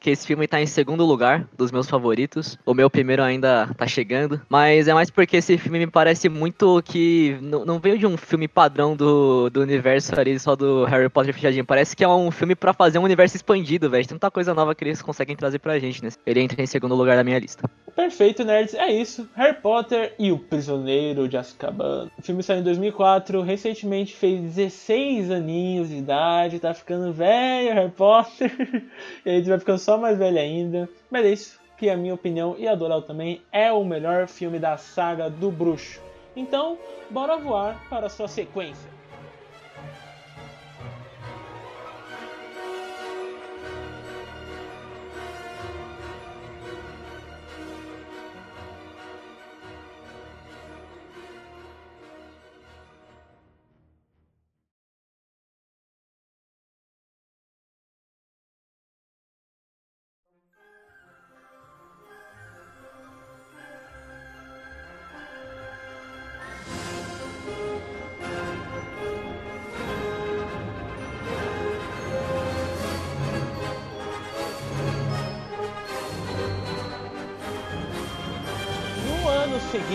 que esse filme tá em segundo lugar dos meus favoritos. O meu primeiro ainda tá chegando. Mas é mais porque esse filme me parece muito que não veio de um filme padrão do, do universo ali, só do Harry Potter fechadinho. Parece que é um filme pra fazer um universo expandido, velho. Tanta coisa nova que eles conseguem trazer pra gente, né? Ele entra em segundo lugar na minha lista. Perfeito, nerds. É isso. Harry Potter e o Prisioneiro de Azkaban. O filme saiu em 2004. Recentemente fez 16 aninhos de idade. Tá ficando velho, Harry Potter. [laughs] e a gente vai ficando só mais velho ainda. Mas é isso. Que a minha opinião e a do Léo também é o melhor filme da saga do bruxo. Então, bora voar para a sua sequência.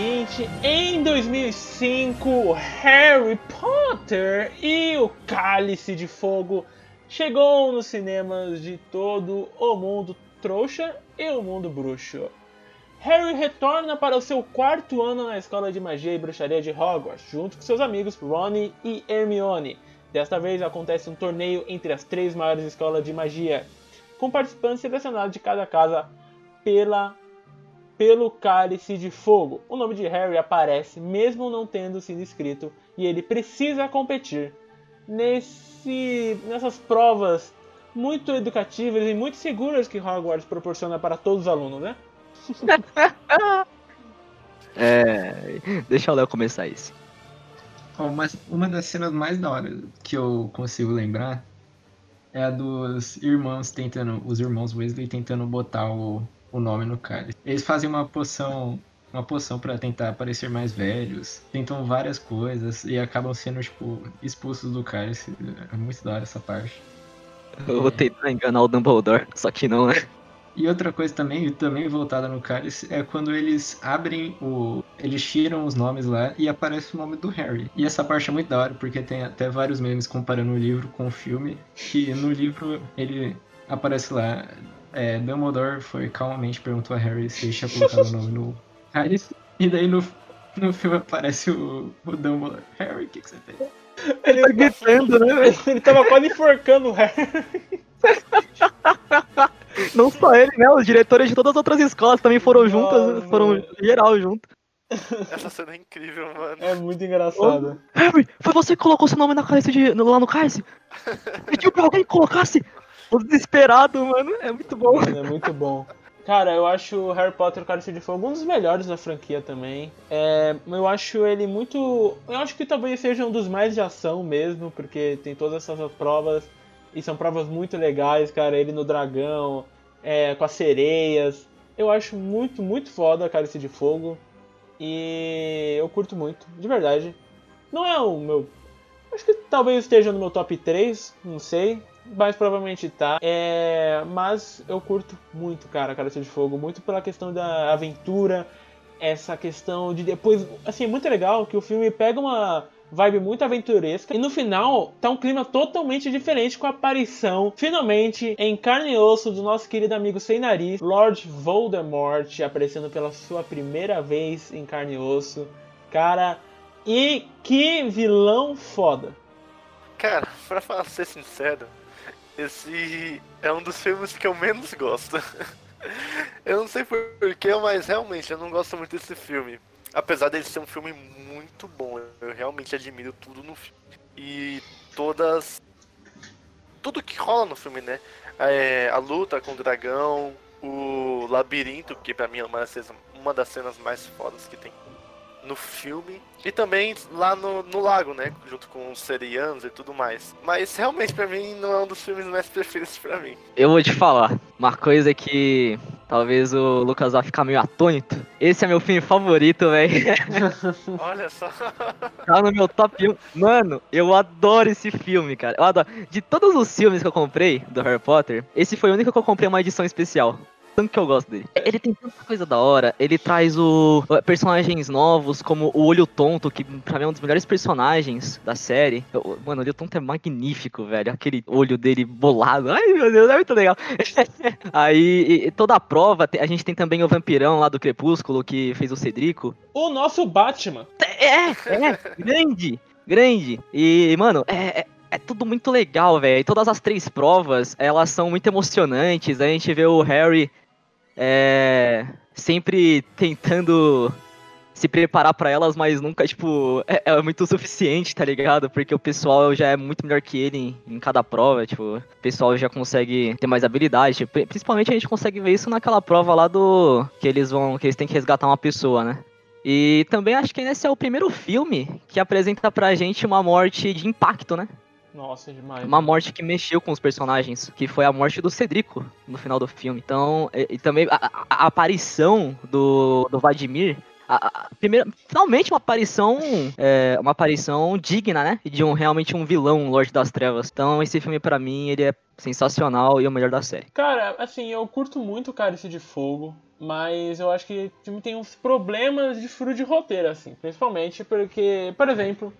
Seguinte, em 2005, Harry Potter e o Cálice de Fogo chegou nos cinemas de todo o mundo trouxa e o mundo bruxo. Harry retorna para o seu quarto ano na escola de magia e bruxaria de Hogwarts, junto com seus amigos Ron e Hermione. Desta vez acontece um torneio entre as três maiores escolas de magia, com participantes selecionados de cada casa pela pelo Cálice de Fogo. O nome de Harry aparece mesmo não tendo sido escrito e ele precisa competir nesse, nessas provas muito educativas e muito seguras que Hogwarts proporciona para todos os alunos, né? [laughs] É. Deixa o Léo começar isso. Ó, mas uma das cenas mais da hora que eu consigo lembrar é a dos irmãos tentando, os irmãos Weasley tentando botar o, o nome no cálice. Eles fazem uma poção, uma poção para tentar parecer mais velhos, tentam várias coisas e acabam sendo tipo expulsos do cálice. É muito da hora essa parte. Eu vou tentar enganar o Dumbledore, só que não, né? E outra coisa também, também voltada no cálice, é quando eles abrem o. Eles tiram os nomes lá e aparece o nome do Harry. E essa parte é muito da hora, porque tem até vários memes comparando o livro com o filme. Que no livro ele aparece lá. É, Dumbledore foi calmamente perguntou a Harry se ele tinha colocado o nome no cálice. E daí no, No filme aparece o, o Dumbledore. Harry, o que, que você fez? Ele, Tá gritando, né, ele tava quase enforcando o Harry. [laughs] Não só ele, né? Os diretores de todas as outras escolas também foram juntas, foram mano. geral junto. Essa cena é incrível, mano. É muito engraçado. Harry, foi você que colocou seu nome na cabeça de, lá no cárcere? [laughs] Pediu pra alguém que colocasse? O desesperado, mano. É muito bom. Mano, é muito bom. Cara, eu acho o Harry Potter o Cálice de Fogo um dos melhores da franquia também. É, eu acho ele muito. Eu acho que talvez seja um dos mais de ação mesmo, porque tem todas essas provas. E são provas muito legais, cara. Ele no dragão, é, com as sereias. Eu acho muito, muito foda Cálice de Fogo. E eu curto muito, de verdade. Não é o meu. Acho que talvez esteja no meu top 3, não sei. Mas provavelmente tá. É, mas eu curto muito, cara, Cálice de Fogo. Muito pela questão da aventura. Essa questão de depois. Assim, é muito legal que o filme pega uma vibe muito aventuresca. E no final tá um clima totalmente diferente com a aparição, finalmente, em carne e osso do nosso querido amigo sem nariz, Lord Voldemort, aparecendo pela sua primeira vez em carne e osso. Cara, e que vilão foda. Cara, pra ser sincero, esse é um dos filmes que eu menos gosto. [laughs] eu não sei porquê, mas realmente eu não gosto muito desse filme. Apesar dele ser um filme muito bom, eu realmente admiro tudo no filme. E todas. Tudo que rola no filme, né? É, a luta com o dragão, o labirinto, que pra mim é uma das cenas, mais fodas que tem no filme. E também lá no, no lago, né? Junto com os serianos e tudo mais. Mas realmente pra mim não é um dos filmes mais [laughs] preferidos pra mim. Eu vou te falar, uma coisa que talvez o Lucas vai ficar meio atônito. Esse é meu filme favorito, velho. [laughs] Olha só. [laughs] Tá no meu top 1. Mano, eu adoro esse filme, cara. Eu adoro. De todos os filmes que eu comprei do Harry Potter, esse foi o único que eu comprei uma edição especial. Tanto que eu gosto dele. Ele tem tanta coisa da hora. Ele traz o personagens novos, como o Olho Tonto, que pra mim é um dos melhores personagens da série. Eu- Mano, o Olho Tonto é magnífico, velho. Aquele olho dele bolado. Ai, meu Deus, é muito legal. [laughs] Aí, e- toda a prova, a gente tem também o vampirão lá do Crepúsculo, que fez o Cedrico. O nosso Batman. É, é, grande, grande. E, mano, é, é, é tudo muito legal, velho. E todas as três provas, elas são muito emocionantes. A gente vê o Harry é, sempre tentando se preparar pra elas, mas nunca, tipo, é, é muito suficiente, tá ligado? Porque o pessoal já é muito melhor que ele em, em cada prova, tipo, o pessoal já consegue ter mais habilidade. tipo, principalmente a gente consegue ver isso naquela prova lá do. que eles vão. que eles têm que resgatar uma pessoa, né? E também acho que esse é o primeiro filme que apresenta pra gente uma morte de impacto, né? Nossa, demais. Uma morte que mexeu com os personagens, que foi a morte do Cedrico no final do filme. Então, e, e também a, a- aparição do, do Vladimir. A, a- primeira, finalmente uma aparição é, uma aparição digna, né? De um realmente um vilão, Lorde das Trevas. Então esse filme pra mim ele é sensacional e o melhor da série. Cara, assim, eu curto muito o Cálice de Fogo, mas eu acho que o filme tem uns problemas de furo de roteiro, assim. Principalmente porque, por exemplo,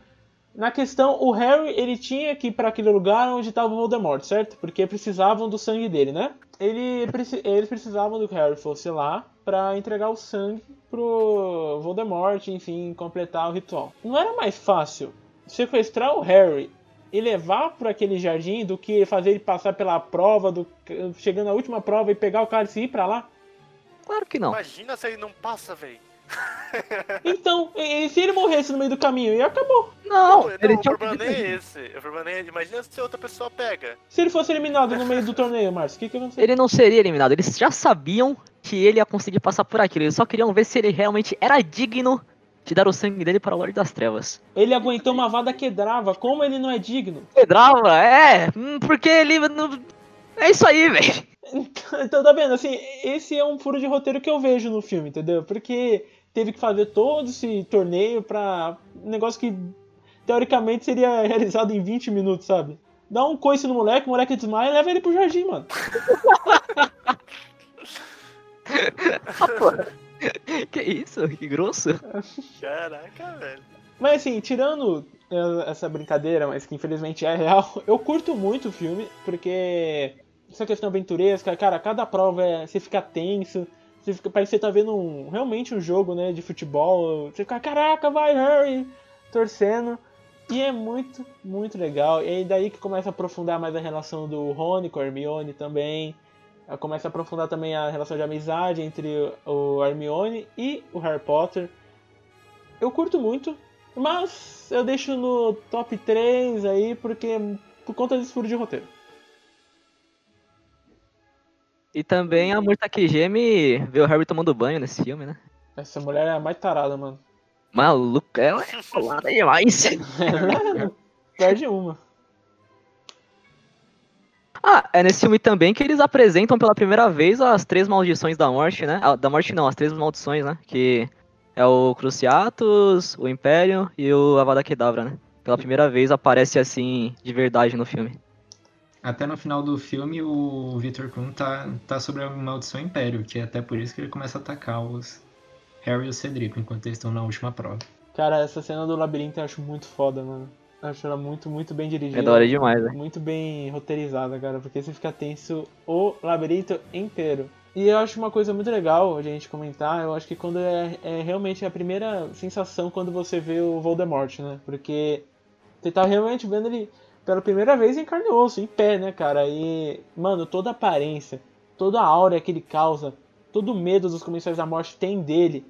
na questão, o Harry, ele tinha que ir pra aquele lugar onde estava o Voldemort, certo? Porque precisavam do sangue dele, né? Ele, eles precisavam do que o Harry fosse lá pra entregar o sangue pro Voldemort, enfim, completar o ritual. Não era mais fácil sequestrar o Harry e levar para aquele jardim do que fazer ele passar pela prova, do, chegando na última prova e pegar o cálice e ir pra lá? Claro que não. Imagina se ele não passa, velho. Então, e, e se ele morresse no meio do caminho e acabou? Não, Não, ele o tinha problema nem é esse. O problema nem é. Imagina se outra pessoa pega. Se ele fosse eliminado no meio do torneio, Márcio, o que que aconteceu? Ele não seria eliminado. Eles já sabiam que ele ia conseguir passar por aquilo. Eles só queriam ver se ele realmente era digno de dar o sangue dele para o Lorde das Trevas. Ele aguentou uma vada quebrava, como ele não é digno? Pedrava, é, hum, porque ele não... É isso aí, velho. [laughs] Então, tá vendo? Assim, esse é um furo de roteiro que eu vejo no filme, entendeu? Porque teve que fazer todo esse torneio pra um negócio que teoricamente seria [laughs] realizado em 20 minutos, sabe? Dá um coice no moleque, o moleque desmaia e leva ele pro jardim, mano. [laughs] Que isso, que grosso. Caraca, velho. Mas assim, tirando eh, essa brincadeira, mas que infelizmente é real, [laughs] eu curto muito o filme, porque essa questão aventuresca, cara, cada prova é, você fica tenso, Você fica, parece que você tá vendo um, realmente um jogo, né, de futebol. Você fica, caraca, vai, Harry! Torcendo. E é muito, muito legal. E aí daí que começa a aprofundar mais a relação do Rony com a Hermione também. Começa a aprofundar também a relação de amizade entre o Hermione e o Harry Potter. Eu curto muito, mas eu deixo no top 3 aí porque por conta desse furo de roteiro. E também a Murta que geme vê o Harry tomando banho nesse filme, né? Essa mulher é a mais tarada, mano. Maluca, ela é colada demais. [laughs] Perde uma. Ah, é nesse filme também que eles apresentam pela primeira vez as três maldições da morte, né? Ah, da morte não, as três maldições, né? Que é o Cruciatus, o Império e o Avada Kedavra, né? Pela primeira vez aparece assim de verdade no filme. Até no final do filme, o Victor Krum tá, tá sobre a maldição Império, que é até por isso que ele começa a atacar os Harry e o Cedrico enquanto eles estão na última prova. Cara, essa cena do labirinto eu acho muito foda, mano. Eu acho ela muito, muito bem dirigida. É da hora demais, né? Muito bem roteirizada, cara, porque você fica tenso o labirinto inteiro. E eu acho uma coisa muito legal a gente comentar, eu acho que quando é, é realmente a primeira sensação quando você vê o Voldemort, né? Porque você tá realmente vendo ele pela primeira vez em carne e osso, em pé, né, cara? E, mano, toda a aparência, toda a aura que ele causa, todo o medo dos Comissões da Morte tem dele,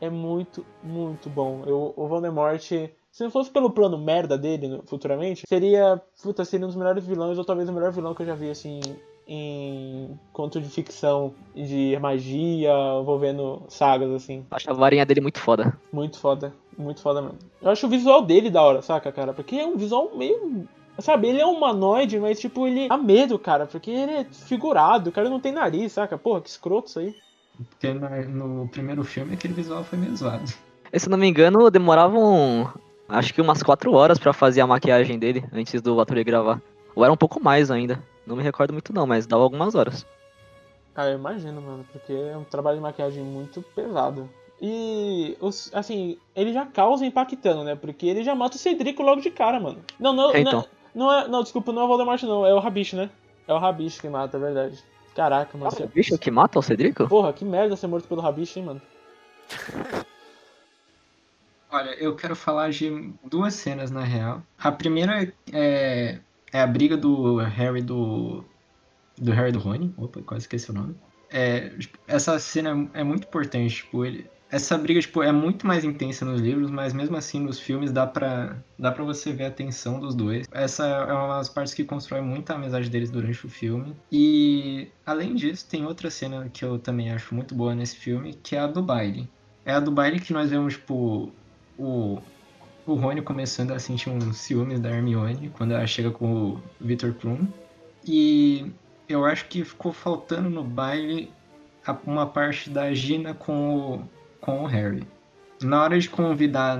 é muito, muito bom. Eu, o Voldemort, se não fosse pelo plano merda dele futuramente, seria, puta, seria um dos melhores vilões, ou talvez o melhor vilão que eu já vi, assim, em conto de ficção de magia, envolvendo sagas, assim. Acho a varinha dele muito foda. Muito foda, muito foda mesmo. Eu acho o visual dele da hora, saca, cara? Porque é um visual meio Sabe, ele é um humanoide, mas tipo, ele dá medo, cara, porque ele é figurado, o cara não tem nariz, saca? Porra, que escroto isso aí. Porque no primeiro filme aquele visual foi meio zoado. Se não me engano, demoravam acho que umas 4 horas para fazer a maquiagem dele antes do ator gravar. Ou era um pouco mais ainda. Não me recordo muito não, mas dava algumas horas. Ah, eu imagino, mano, porque é um trabalho de maquiagem muito pesado. E, assim, ele já causa impactando, né? Porque ele já mata o Cedrico logo de cara, mano. Não, não, É, então. não, não é, não, desculpa, não é o Voldemort não, é o Rabicho, né? É o Rabicho que mata, é verdade. Caraca, mano. Você- o bicho que mata o Cedrico? Porra, que merda ser morto pelo Rabicho, hein, mano. [laughs] Olha, eu quero falar de duas cenas na real. A primeira é, é a briga do Harry do. Do Harry do Rony. Opa, quase esqueci o nome. É, essa cena é muito importante, tipo, ele. Essa briga, tipo, é muito mais intensa nos livros, mas mesmo assim nos filmes dá pra, dá pra você ver a tensão dos dois. Essa é uma das partes que constrói muito a amizade deles durante o filme. E, além disso, tem outra cena que eu também acho muito boa nesse filme, que é a do baile. É a do baile que nós vemos, tipo, o, o Rony começando a sentir uns ciúmes da Hermione quando ela chega com o Victor Krum. E eu acho que ficou faltando no baile uma parte da Gina com o, com o Harry. Na hora de convidar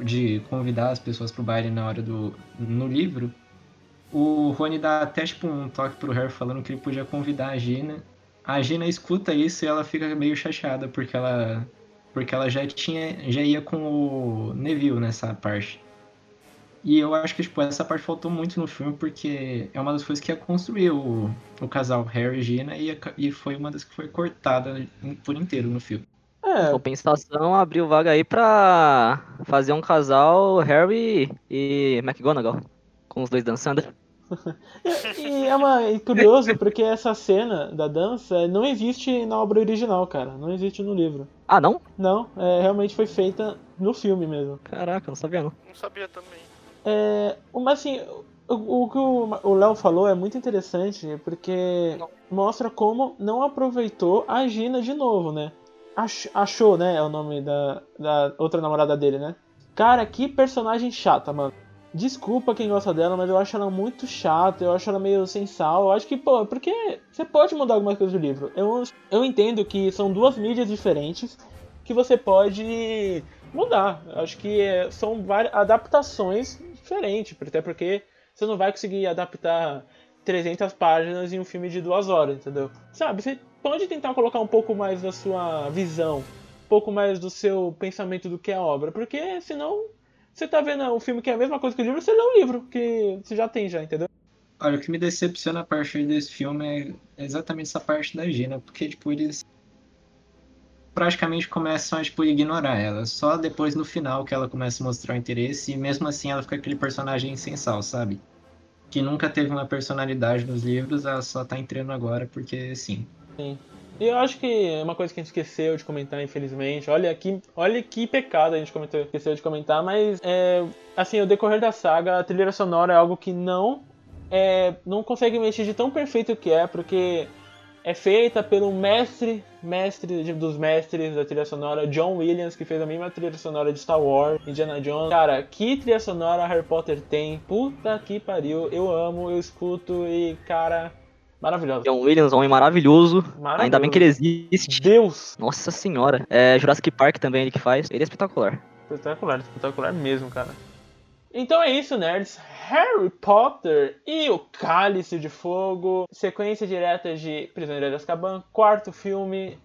de convidar as pessoas pro baile na hora do no livro, o Rony dá até tipo um toque pro Harry falando que ele podia convidar a Gina. A Gina escuta isso e ela fica meio chateada porque ela porque ela já tinha já ia com o Neville nessa parte. E eu acho que tipo, essa parte faltou muito no filme porque é uma das coisas que ia construir o, o casal Harry e Gina e, e foi uma das que foi cortada por inteiro no filme. É, Compensação abriu vaga aí pra fazer um casal Harry e McGonagall. Com os dois dançando. [laughs] E, é uma, e curioso porque essa cena da dança não existe na obra original, cara. Não existe no livro. Ah, não? Não, é, realmente foi feita no filme mesmo. Caraca, não sabia não. Não sabia também. É, mas assim, o, o que o o Léo falou é muito interessante porque mostra como não aproveitou a Gina de novo, né? Ach- achou, né? É o nome da, da outra namorada dele, né? Cara, que personagem chata, mano. Desculpa quem gosta dela, mas eu acho ela muito chata, eu acho ela meio sem sal. Eu acho que, pô, porque você pode mudar algumas coisas do livro. Eu, eu entendo que são duas mídias diferentes que você pode mudar. Eu acho que é, são várias adaptações diferentes, até porque você não vai conseguir adaptar 300 páginas em um filme de duas horas, entendeu? Sabe, você pode tentar colocar um pouco mais da sua visão, um pouco mais do seu pensamento do que é a obra, porque senão você tá vendo um filme que é a mesma coisa que o livro, você lê um livro que você já tem já, entendeu? Olha, o que me decepciona a partir desse filme é exatamente essa parte da Gina, porque, tipo, eles. praticamente começam a tipo, ignorar ela. Só depois no final que ela começa a mostrar o interesse e mesmo assim ela fica aquele personagem sensal, sabe? Que nunca teve uma personalidade nos livros, ela só tá entrando agora porque sim. Sim. E eu acho que é uma coisa que a gente esqueceu de comentar, infelizmente. Olha que, olha que pecado a gente comentou, esqueceu de comentar, mas é, assim, o decorrer da saga, a trilha sonora é algo que não é, não consegue mexer de tão perfeito que é, porque é feita pelo mestre, mestre dos mestres da trilha sonora, John Williams, que fez a mesma trilha sonora de Star Wars, Indiana Jones. Cara, que trilha sonora Harry Potter tem? Puta que pariu, eu amo, eu escuto e, cara, maravilhoso. John Williams, homem maravilhoso. Maravilhoso. Ainda bem que ele existe. Deus! Nossa senhora. É, Jurassic Park também ele que faz. Ele é espetacular. Espetacular, espetacular mesmo, cara. Então é isso, nerds. Harry Potter e o Cálice de Fogo, sequência direta de Prisioneiro de Azkaban, quarto filme.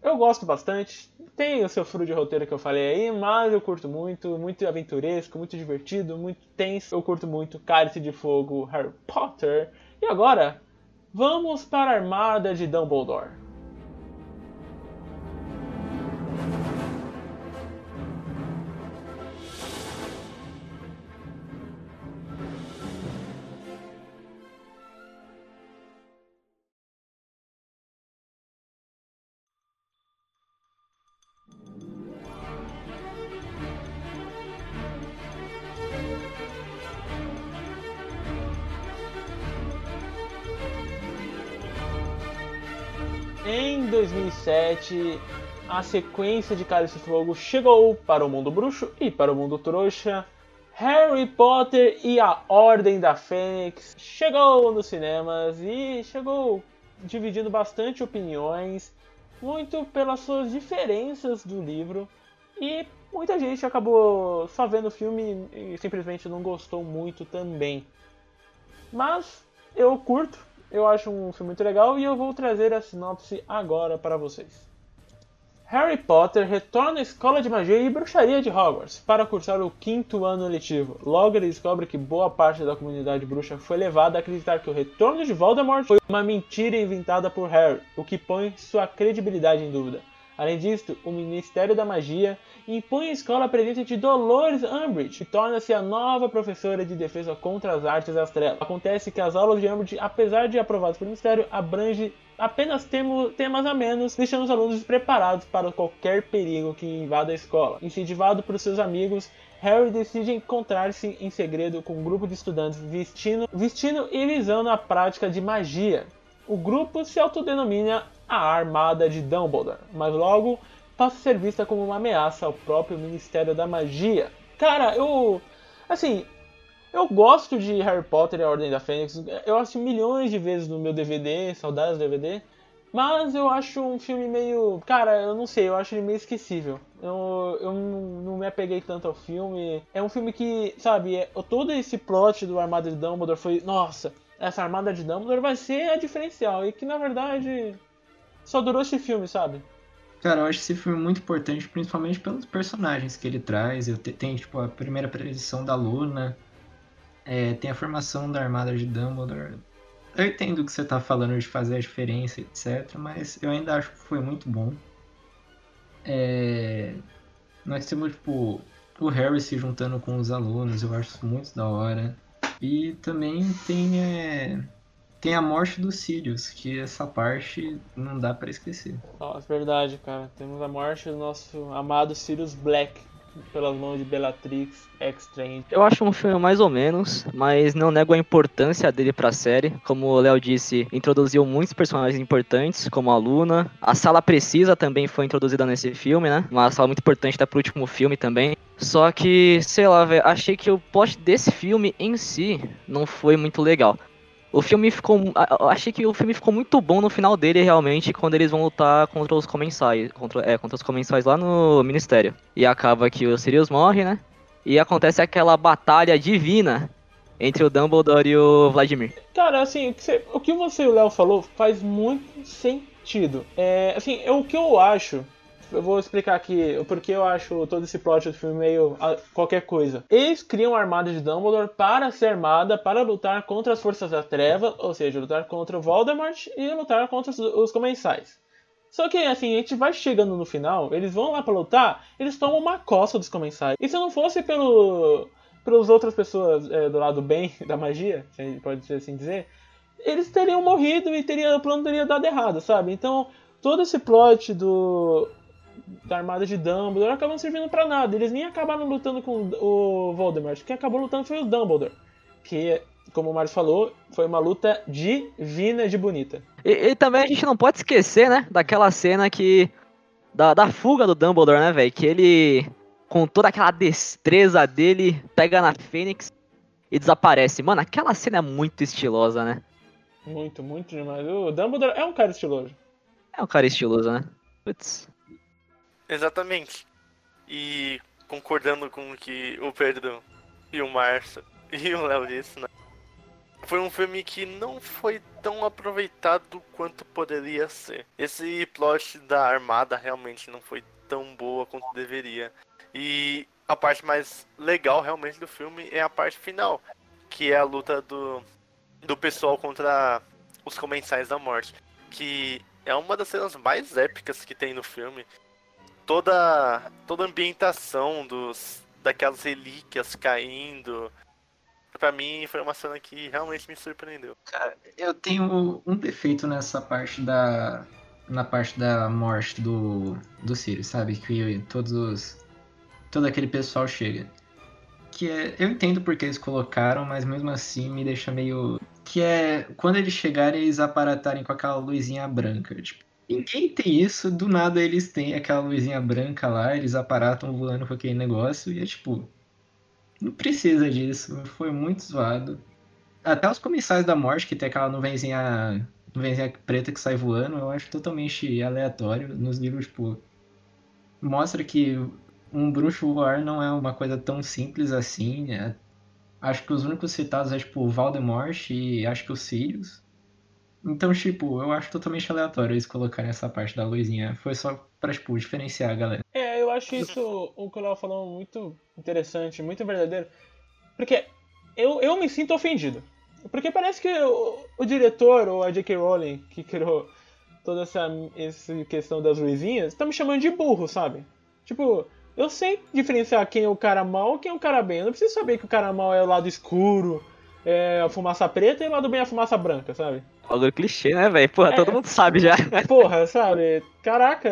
Eu gosto bastante. Tem o seu furo de roteiro que eu falei aí, mas eu curto muito, muito aventuresco, muito divertido, muito tenso. Eu curto muito Cálice de Fogo, Harry Potter. E agora, vamos para a Armada de Dumbledore. 2007, a sequência de Cálice de Fogo chegou para o mundo bruxo e para o mundo trouxa. Harry Potter e a Ordem da Fênix chegou nos cinemas e chegou dividindo bastante opiniões, muito pelas suas diferenças do livro e muita gente acabou só vendo o filme e simplesmente não gostou muito também. Mas eu curto, eu acho um filme muito legal e eu vou trazer a sinopse agora para vocês. Harry Potter retorna à escola de magia e bruxaria de Hogwarts para cursar o quinto ano letivo. Logo ele descobre que boa parte da comunidade bruxa foi levada a acreditar que o retorno de Voldemort foi uma mentira inventada por Harry, o que põe sua credibilidade em dúvida. Além disso, o Ministério da Magia impõe à escola a presença de Dolores Umbridge, que torna-se a nova professora de defesa contra as artes das trevas. Acontece que as aulas de Umbridge, apesar de aprovadas pelo Ministério, abrangem apenas temas a menos, deixando os alunos preparados para qualquer perigo que invada a escola. Incentivado por seus amigos, Harry decide encontrar-se em segredo com um grupo de estudantes vestindo, vestindo e visando a prática de magia. O grupo se autodenomina a Armada de Dumbledore, mas logo passa a ser vista como uma ameaça ao próprio Ministério da Magia. Cara, eu. Assim, eu gosto de Harry Potter e a Ordem da Fênix. Eu assisti milhões de vezes no meu DVD, saudades do DVD. Mas eu acho um filme meio. Cara, eu não sei, eu acho ele meio esquecível. Eu, eu não me apeguei tanto ao filme. É um filme que, sabe, é, todo esse plot do Armada de Dumbledore foi. Nossa, essa Armada de Dumbledore vai ser a diferencial. E que na verdade. Só durou esse filme, sabe? Cara, eu acho esse filme muito importante, principalmente pelos personagens que ele traz. Eu te, tem, tipo, a primeira aparição da Luna, é, tem a formação da Armada de Dumbledore. Eu entendo o que você tá falando de fazer a diferença, etc, mas eu ainda acho que foi muito bom. É, nós temos, tipo, o Harry se juntando com os alunos, eu acho isso muito da hora. E também tem, é, tem a morte do Sirius, que essa parte não dá para esquecer. Nossa, verdade, cara. Temos a morte do nosso amado Sirius Black pelas mãos de Bellatrix X-Strange. Eu acho um filme mais ou menos, mas não nego a importância dele pra série. Como o Léo disse, introduziu muitos personagens importantes, como a Luna. A Sala Precisa também foi introduzida nesse filme, né? Uma sala muito importante até pro último filme também. Só que, sei lá, velho, achei que o plot desse filme em si não foi muito legal. O filme ficou. Achei que o filme ficou muito bom no final dele, realmente, quando eles vão lutar contra os comensais. Contra, é, contra os comensais lá no Ministério. E acaba que o Sirius morre, né? E acontece aquela batalha divina entre o Dumbledore e o Vladimir. Cara, assim, o que você, o que você e o Léo falou faz muito sentido. É, assim, é o que eu acho eu vou explicar aqui porque eu acho todo esse plot do filme meio a, qualquer coisa. Eles criam a armada de Dumbledore para ser armada para lutar contra as forças da treva, ou seja, lutar contra o Voldemort e lutar contra os, comensais. Só que assim, a gente vai chegando no final, eles vão lá pra lutar, eles tomam uma coça dos comensais. E se não fosse pelo pelas outras pessoas é, do lado bem [laughs] da magia, se a gente pode assim dizer, eles teriam morrido e teria, o plano teria dado errado, sabe? Então, todo esse plot do da armada de Dumbledore acabam servindo pra nada. Eles nem acabaram lutando com o Voldemort. Quem acabou lutando foi o Dumbledore. Que, como o Mário falou, foi uma luta divina de bonita. E, e também a gente não pode esquecer, né, daquela cena que. Da, da fuga do Dumbledore, né, velho? Que ele, com toda aquela destreza dele, pega na Fênix e desaparece. Mano, aquela cena é muito estilosa, né? Muito, muito demais. O Dumbledore é um cara estiloso. É um cara estiloso, né? Putz. Exatamente. E concordando com o que o Pedro e o Márcio e o Léo disse, né? Foi um filme que não foi tão aproveitado quanto poderia ser. Esse plot da armada realmente não foi tão boa quanto deveria. E a parte mais legal realmente do filme é a parte final, que é a luta do, do pessoal contra os comensais da morte. Que é uma das cenas mais épicas que tem no filme toda toda a ambientação dos daquelas relíquias caindo. Pra mim foi uma cena que realmente me surpreendeu. Cara, eu tenho um defeito nessa parte da na parte da morte do do Sirius, sabe? Que todos os todo aquele pessoal chega. Que é, eu entendo porque eles colocaram, mas mesmo assim me deixa meio que é quando eles chegarem eles aparatarem com aquela luzinha branca, tipo Ninguém tem isso, do nada eles têm aquela luzinha branca lá, eles aparatam voando com aquele negócio e é tipo. Não precisa disso, foi muito zoado. Até os comissários da morte, que tem aquela nuvenzinha, nuvenzinha preta que sai voando, eu acho totalmente aleatório. Nos livros, tipo. Mostra que um bruxo voar não é uma coisa tão simples assim. Né? Acho que os únicos citados é tipo o e acho que o Sirius. Então, tipo, eu acho totalmente aleatório eles colocarem essa parte da luzinha. Foi só pra, tipo, diferenciar a galera. É, eu acho isso, o que o Léo falou, muito interessante, muito verdadeiro. Porque eu, eu me sinto ofendido. Porque parece que o, o diretor, ou a J.K. Rowling, que criou toda essa, essa questão das luzinhas, tá me chamando de burro, sabe? Tipo, eu sei diferenciar quem é o cara mal e quem é o cara bem. Eu não preciso saber que o cara mal é o lado escuro, é a fumaça preta e o lado bem a fumaça branca, sabe? Bagulho clichê, né, velho? Porra, é, todo mundo sabe já. [laughs] Porra, sabe? Caraca,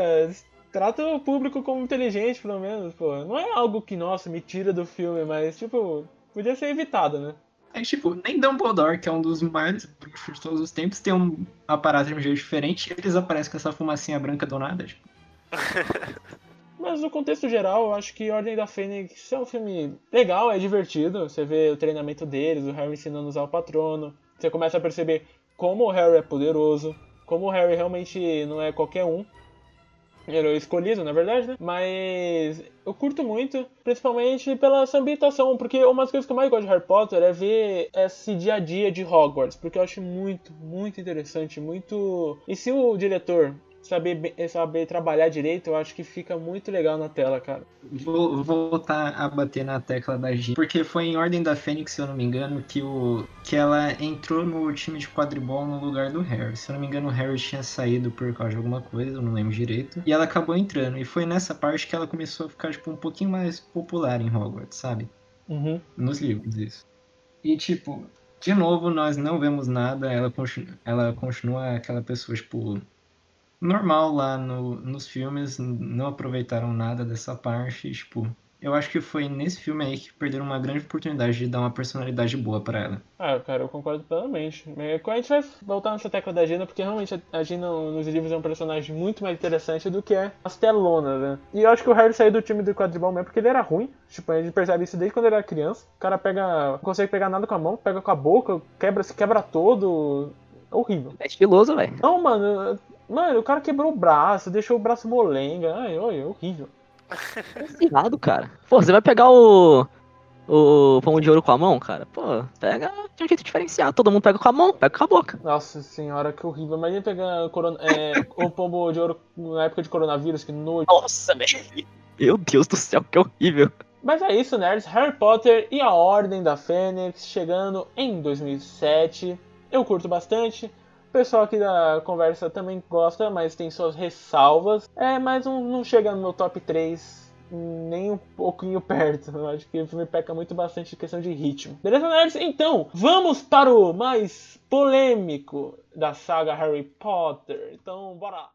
trata o público como inteligente, pelo menos, pô. Não é algo que, nossa, me tira do filme, mas, tipo, podia ser evitado, né? É tipo, nem Dumbledore, que é um dos maiores bruxos de todos os tempos, tem um aparato de um jeito diferente e eles aparecem com essa fumacinha branca do nada, tipo. [laughs] Mas no contexto geral, eu acho que Ordem da Fênix é um filme legal, é divertido. Você vê o treinamento deles, o Harry ensinando a usar o patrono. Você começa a perceber como o Harry é poderoso, como o Harry realmente não é qualquer um. Ele é escolhido, na verdade, né? Mas eu curto muito, principalmente pela essa ambientação, porque uma das coisas que eu mais gosto de Harry Potter é ver esse dia a dia de Hogwarts, porque eu acho muito, muito interessante, muito. E se o diretor saber, saber trabalhar direito, eu acho que fica muito legal na tela, cara. Vou, vou voltar a bater na tecla da G, porque foi em Ordem da Fênix, se eu não me engano, que, o, que ela entrou no time de quadribol no lugar do Harry. Se eu não me engano, o Harry tinha saído por causa de alguma coisa, eu não lembro direito. E ela acabou entrando, e foi nessa parte que ela começou a ficar tipo, um pouquinho mais popular em Hogwarts, sabe? Uhum. Nos livros, isso. E tipo, de novo, nós não vemos nada, ela continua, ela continua aquela pessoa, tipo, normal lá no, nos filmes, não aproveitaram nada dessa parte, tipo, eu acho que foi nesse filme aí que perderam uma grande oportunidade de dar uma personalidade boa para ela. Ah, cara, eu concordo plenamente. A gente vai voltar nessa tecla da Gina, porque realmente a Gina nos livros é um personagem muito mais interessante do que é as telonas, né? E eu acho que o Harry saiu do time do quadribol mesmo porque ele era ruim. Tipo, a gente percebe isso desde quando ele era criança. O cara pega. não consegue pegar nada com a mão, pega com a boca, quebra, se quebra todo. É horrível. É estiloso, velho. Não, mano, Mano, o cara quebrou o braço, deixou o braço molenga. Ai, oi, é horrível. [laughs] Errado, cara. Pô, você vai pegar o. O pão de ouro com a mão, cara? Pô, pega de um jeito diferenciado. Todo mundo pega com a mão, pega com a boca. Nossa senhora, que horrível. Imagina pegar corona, é, o pombo de ouro na época de coronavírus, que noite. Nossa, velho. Meu Deus do céu, que horrível. Mas é isso, nerds. Harry Potter e a Ordem da Fênix chegando em 2007. Eu curto bastante pessoal aqui da conversa também gosta, mas tem suas ressalvas. É, mas não, não chega no meu top 3 nem um pouquinho [laughs] perto. Eu acho que o filme peca muito bastante em questão de ritmo. Beleza, nerds? Então, vamos para o mais polêmico da saga Harry Potter. Então, bora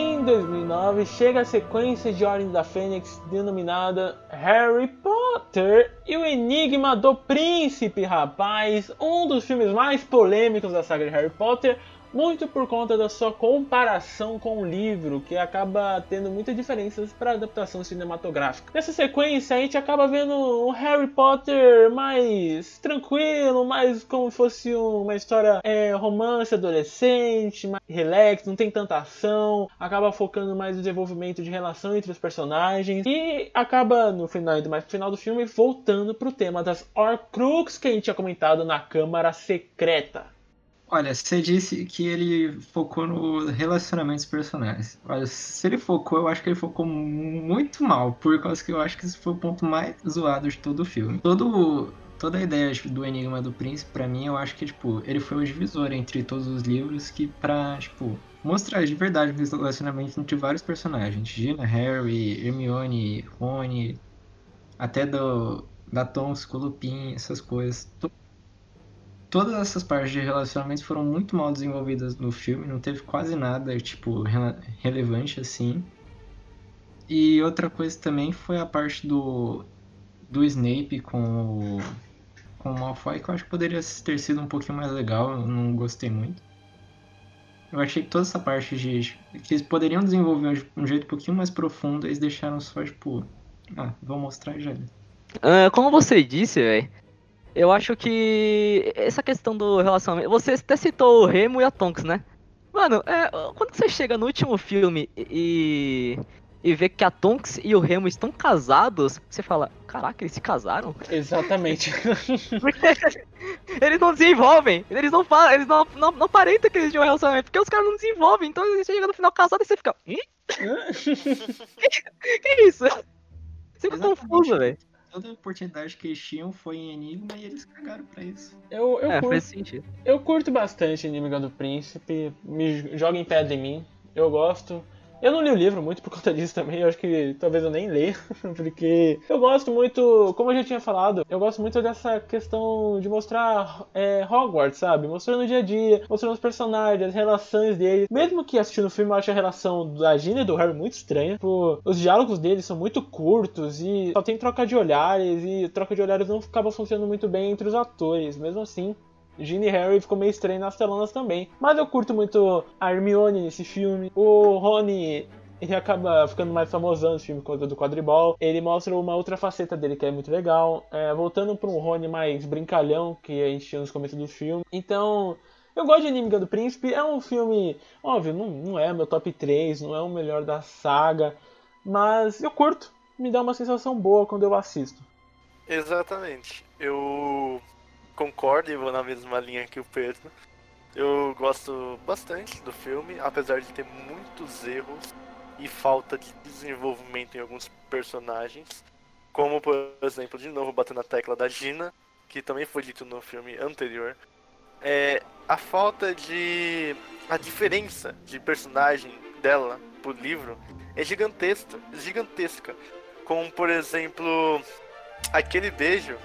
Em 2009, chega a sequência de Ordem da Fênix denominada Harry Potter e o Enigma do Príncipe, rapaz, um dos filmes mais polêmicos da saga de Harry Potter, muito por conta da sua comparação com o livro, que acaba tendo muitas diferenças para a adaptação cinematográfica. Nessa sequência, a gente acaba vendo um Harry Potter mais tranquilo, mais como se fosse uma história é, romance adolescente, mais relax, não tem tanta ação, acaba focando mais no desenvolvimento de relação entre os personagens e acaba no final, mais no final do filme, voltando pro tema das Horcrux que a gente tinha comentado na Câmara Secreta. Olha, você disse que ele focou no relacionamento dos personagens. Olha, se ele focou, eu acho que ele focou muito mal, por causa que eu acho que esse foi o ponto mais zoado de todo o filme. Todo, toda a ideia do Enigma do Príncipe, para mim, eu acho que, tipo, ele foi o divisor entre todos os livros que pra, tipo, mostrar de verdade o relacionamento entre vários personagens. Gina, Harry, Hermione, Rony, até do, da Tonks, Lupin, essas coisas todas essas partes de relacionamentos foram muito mal desenvolvidas no filme, não teve quase nada, tipo, relevante assim. E outra coisa também foi a parte do, do Snape com o, com o Malfoy, que eu acho que poderia ter sido um pouquinho mais legal, eu não gostei muito. Eu achei que toda essa parte de. que eles poderiam desenvolver de um jeito um pouquinho mais profundo, eles deixaram só, tipo. Ah, vou mostrar já. Uh, como você disse, velho, eu acho que essa questão do relacionamento. Você até citou o Remo e a Tonks, né? Mano, é, quando você chega no último filme e. e vê que a Tonks e o Remo estão casados, você fala: caraca, eles se casaram? Exatamente. [laughs] eles não desenvolvem, eles não falam, eles não, não, não aparentam que eles tinham um relacionamento, porque os caras não desenvolvem, então você chega no final casado e você fica. Hum? que, [laughs] [laughs] que isso? Você fica confuso, velho toda oportunidade que eles tinham foi em Enigma e eles cagaram pra isso. Eu, eu, é, curto, faz sentido. eu curto bastante Enigma do Príncipe, me joga em pedra em mim, eu gosto. Eu não li o livro muito por conta [laughs] disso também, eu acho que talvez eu nem leia, [laughs] porque eu gosto muito, como eu já tinha falado, eu gosto muito dessa questão de mostrar é, Hogwarts, sabe? Mostrando o dia a dia, mostrando os personagens, as relações deles. Mesmo que assistindo o filme eu ache a relação da Gina e do Harry muito estranha, tipo, os diálogos deles são muito curtos e só tem troca de olhares, e troca de olhares não acaba funcionando muito bem entre os atores, mesmo assim. Ginny e Harry ficou meio estranho nas telonas também. Mas eu curto muito a Hermione nesse filme. O Rony ele acaba ficando mais famosão nesse filme conta do quadribol. Ele mostra uma outra faceta dele que é muito legal. É, voltando para um Rony mais brincalhão que a gente tinha nos começos do filme. Então, eu gosto de Inimiga do Príncipe. É um filme, óbvio, não, não é meu top 3, não é o melhor da saga. Mas eu curto. Me dá uma sensação boa quando eu assisto. Exatamente. Eu concordo e vou na mesma linha que o Pedro. Eu gosto bastante do filme, apesar de ter muitos erros e falta de desenvolvimento em alguns personagens. Como, por exemplo, de novo batendo na tecla da Gina, que também foi dito no filme anterior. É, a falta de. a diferença de personagem dela pro livro é gigantesca. Gigantesca. Como, por exemplo, aquele beijo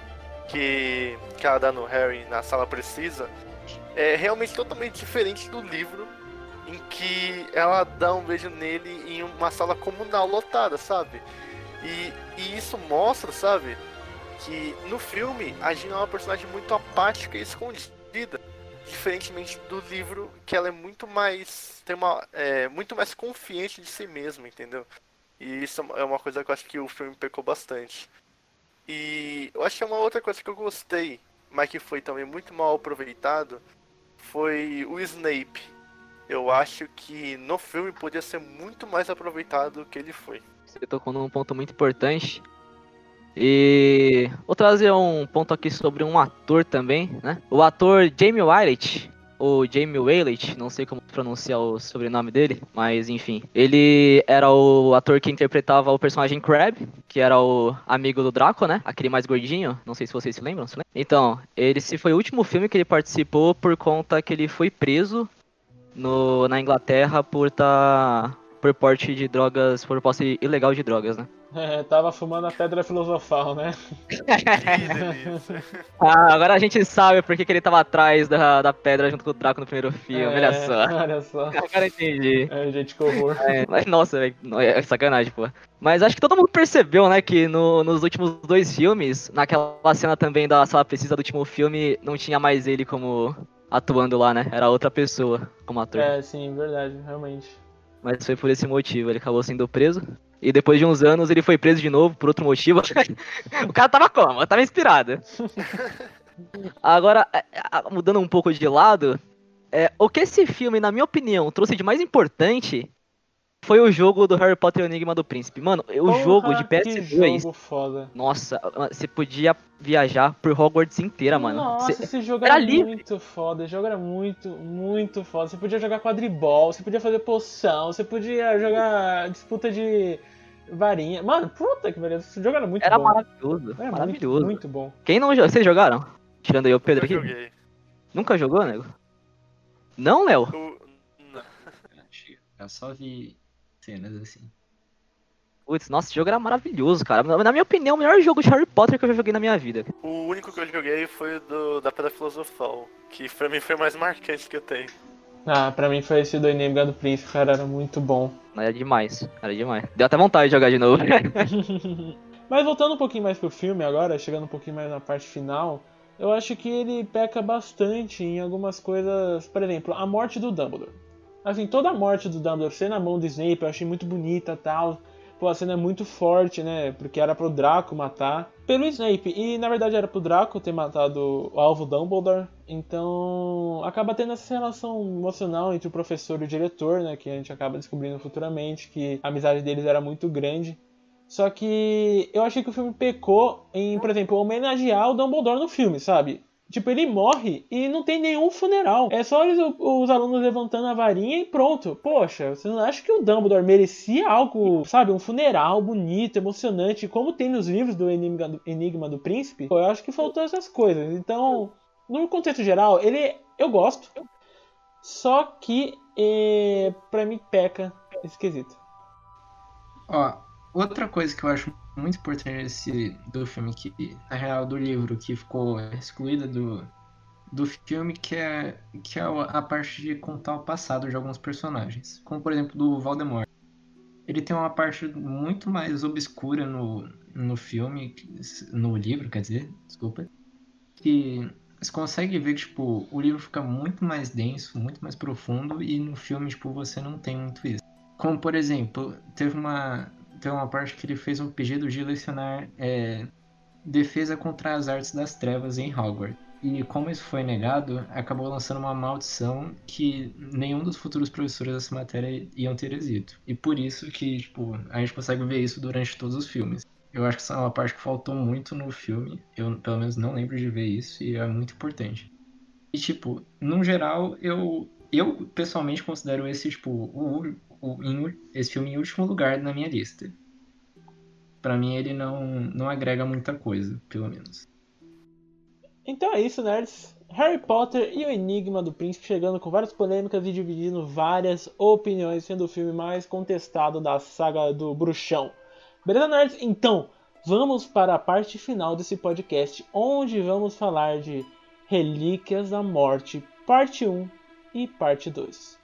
que, que ela dá no Harry na sala precisa é realmente totalmente diferente do livro em que ela dá um beijo nele em uma sala comunal lotada, sabe? E, e isso mostra, sabe, que no filme a Gina é uma personagem muito apática e escondida, diferentemente do livro que ela é muito mais tem uma é, muito mais confiante de si mesma, entendeu? E isso é uma coisa que eu acho que o filme pecou bastante. E eu acho que é uma outra coisa que eu gostei, mas que foi também muito mal aproveitado, foi o Snape. Eu acho que no filme podia ser muito mais aproveitado do que ele foi. Você tocou num ponto muito importante. E vou trazer um ponto aqui sobre um ator também, né? O ator Jamie Wyatt, ou Jamie Wyatt, não sei como pronunciar o sobrenome dele, mas enfim. Ele era o ator que interpretava o personagem Crab, que era o amigo do Draco, né? Aquele mais gordinho, não sei se vocês se lembram, se lembram? Então, esse foi o último filme que ele participou por conta que ele foi preso no, na Inglaterra por tá, por porte de drogas, por posse ilegal de drogas, né? É, tava fumando a pedra filosofal, né? [laughs] ah, agora a gente sabe por que, que ele tava atrás da, da pedra junto com o Draco no primeiro filme, é, olha só. Olha só. [laughs] Agora entendi. É, gente, que horror. É, mas, nossa, velho, é sacanagem, pô. Mas acho que todo mundo percebeu, né, que no, nos últimos dois filmes, naquela cena também da sala precisa do último filme, não tinha mais ele como atuando lá, né? Era outra pessoa como ator. É, sim, verdade, realmente. Mas foi por esse motivo, ele acabou sendo preso. E depois de uns anos ele foi preso de novo por outro motivo. [laughs] o cara tava como? Tava inspirado. Agora, é, é, mudando um pouco de lado, é, o que esse filme, na minha opinião, trouxe de mais importante foi o jogo do Harry Potter e o Enigma do Príncipe. Mano, o Porra, jogo de PS2. Jogo foda. Nossa, você podia viajar por Hogwarts inteira, mano. Nossa, cê, esse jogo era, era muito foda. Esse jogo era muito, muito foda. Você podia jogar quadribol, você podia fazer poção, você podia jogar disputa de varinha. Mano, puta que pariu. Esse jogo era muito era bom. Maravilhoso, era maravilhoso. Muito, muito bom. Quem não jogou? Vocês jogaram? Tirando aí o Pedro eu aqui. Joguei. Nunca jogou, nego? Não, Léo? Eu... Não. Eu só vi cenas assim. Putz, nossa, esse jogo era maravilhoso, cara. Na minha opinião, o melhor jogo de Harry Potter que eu já joguei na minha vida. O único que eu joguei foi o do, da Pedra Filosofal, que pra mim foi o mais marcante que eu tenho. Ah, pra mim foi esse do Enigma do Príncipe, cara, era muito bom. Era demais, era demais. Deu até vontade de jogar de novo. [laughs] Mas voltando um pouquinho mais pro filme agora, chegando um pouquinho mais na parte final, eu acho que ele peca bastante em algumas coisas, por exemplo, a morte do Dumbledore. Assim, toda a morte do Dumbledore ser na mão do Snape eu achei muito bonita tal. Pô, a cena é muito forte, né? Porque era pro Draco matar. Pelo Snape. E na verdade era pro Draco ter matado o alvo Dumbledore. Então acaba tendo essa relação emocional entre o professor e o diretor, né? Que a gente acaba descobrindo futuramente que a amizade deles era muito grande. Só que eu achei que o filme pecou em, por exemplo, homenagear o Dumbledore no filme, sabe? Tipo, ele morre e não tem nenhum funeral. É só os alunos levantando a varinha e pronto. Poxa, você não acha que o Dumbledore merecia algo, sabe, um funeral bonito, emocionante, como tem nos livros do Enigma do, Enigma do Príncipe? Eu acho que faltou essas coisas. Então, no contexto geral, ele eu gosto. Só que é, pra mim peca esquisito. Ó, outra coisa que eu acho muito importante esse, do filme, que, na real, do livro, que ficou excluída do, do filme, que é, que é a parte de contar o passado de alguns personagens. Como, por exemplo, do Voldemort. Ele tem uma parte muito mais obscura no, no filme, no livro, quer dizer, desculpa, que você consegue ver que, tipo, o livro fica muito mais denso, muito mais profundo, e no filme, tipo, você não tem muito isso. Como, por exemplo, teve uma, tem uma parte que ele fez um pedido de lecionar é, defesa contra as artes das trevas em Hogwarts. E como isso foi negado, acabou lançando uma maldição que nenhum dos futuros professores dessa matéria iam ter êxito. E por isso que, tipo, a gente consegue ver isso durante todos os filmes. Eu acho que essa é uma parte que faltou muito no filme. Eu, pelo menos, não lembro de ver isso e é muito importante. E, tipo, no geral, eu, eu pessoalmente considero esse, tipo, o, em, esse filme em último lugar na minha lista. Para mim ele não, não agrega muita coisa, pelo menos. Então é isso, nerds. Harry Potter e o Enigma do Príncipe chegando com várias polêmicas e dividindo várias opiniões, sendo o filme mais contestado da saga do Bruxão. Beleza, nerds? Então, vamos para a parte final desse podcast, onde vamos falar de Relíquias da Morte, parte 1 e parte 2.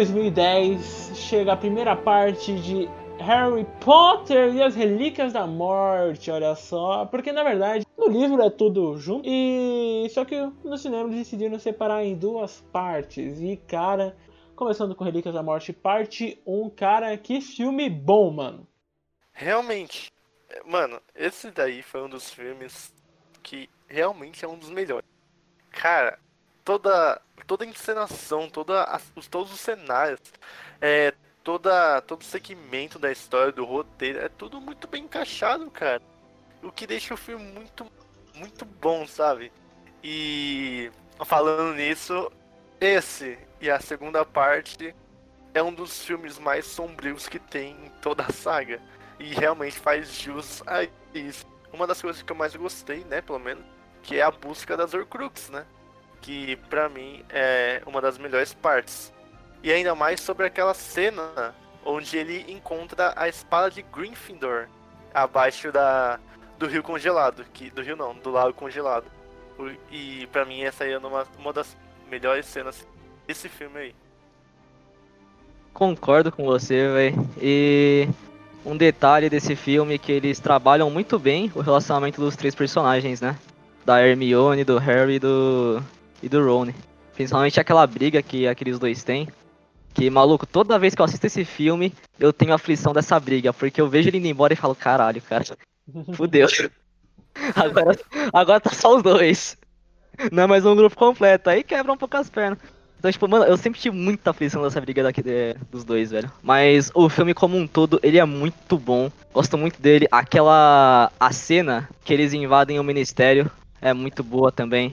2010 chega a primeira parte de Harry Potter e as Relíquias da Morte, olha só. Porque na verdade, no livro é tudo junto. E só que no cinema eles decidiram separar em duas partes. E cara, começando com Relíquias da Morte, parte 1, cara, que filme bom, mano. Realmente, mano, esse daí foi um dos filmes que realmente é um dos melhores. Cara, toda toda a encenação, toda todos os cenários, é, toda, todo o segmento da história, do roteiro, é tudo muito bem encaixado, cara. O que deixa o filme muito, muito bom, sabe? E falando nisso, esse e a segunda parte é um dos filmes mais sombrios que tem em toda a saga. E realmente faz jus a isso. Uma das coisas que eu mais gostei, né, pelo menos, que é a busca das Horcrux, né? Que pra mim é uma das melhores partes. E ainda mais sobre aquela cena onde ele encontra a espada de Gryffindor abaixo da do rio congelado, que do rio não, do lago congelado. E pra mim essa aí é uma, uma das melhores cenas desse filme aí. Concordo com você, velho. E um detalhe desse filme é que eles trabalham muito bem o relacionamento dos três personagens, né? Da Hermione, do Harry e do, e do Ron. Principalmente aquela briga que aqueles dois têm. Que, maluco, toda vez que eu assisto esse filme, eu tenho aflição dessa briga. Porque eu vejo ele indo embora e falo, caralho, cara. [laughs] Fudeu. [laughs] Agora, agora tá só os dois. Não é mais um grupo completo. Aí quebra um pouco as pernas. Então, tipo, mano, eu sempre tive muita aflição dessa briga daqui de- dos dois, velho. Mas o filme como um todo, ele é muito bom. Gosto muito dele. Aquela. A cena que eles invadem o ministério é muito boa também.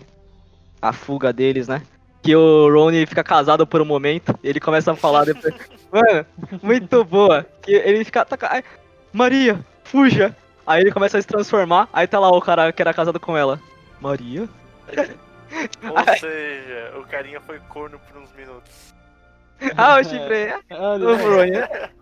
A fuga deles, né? Que o Rony fica casado por um momento. Ele começa a falar depois. [laughs] Mano, muito boa. Que ele fica. ai, Maria, fuja! Aí ele começa a se transformar. Aí tá lá o cara que era casado com ela. Maria? Ou seja, o carinha foi corno por uns minutos. [laughs] Ah, chifrei. Olha, O.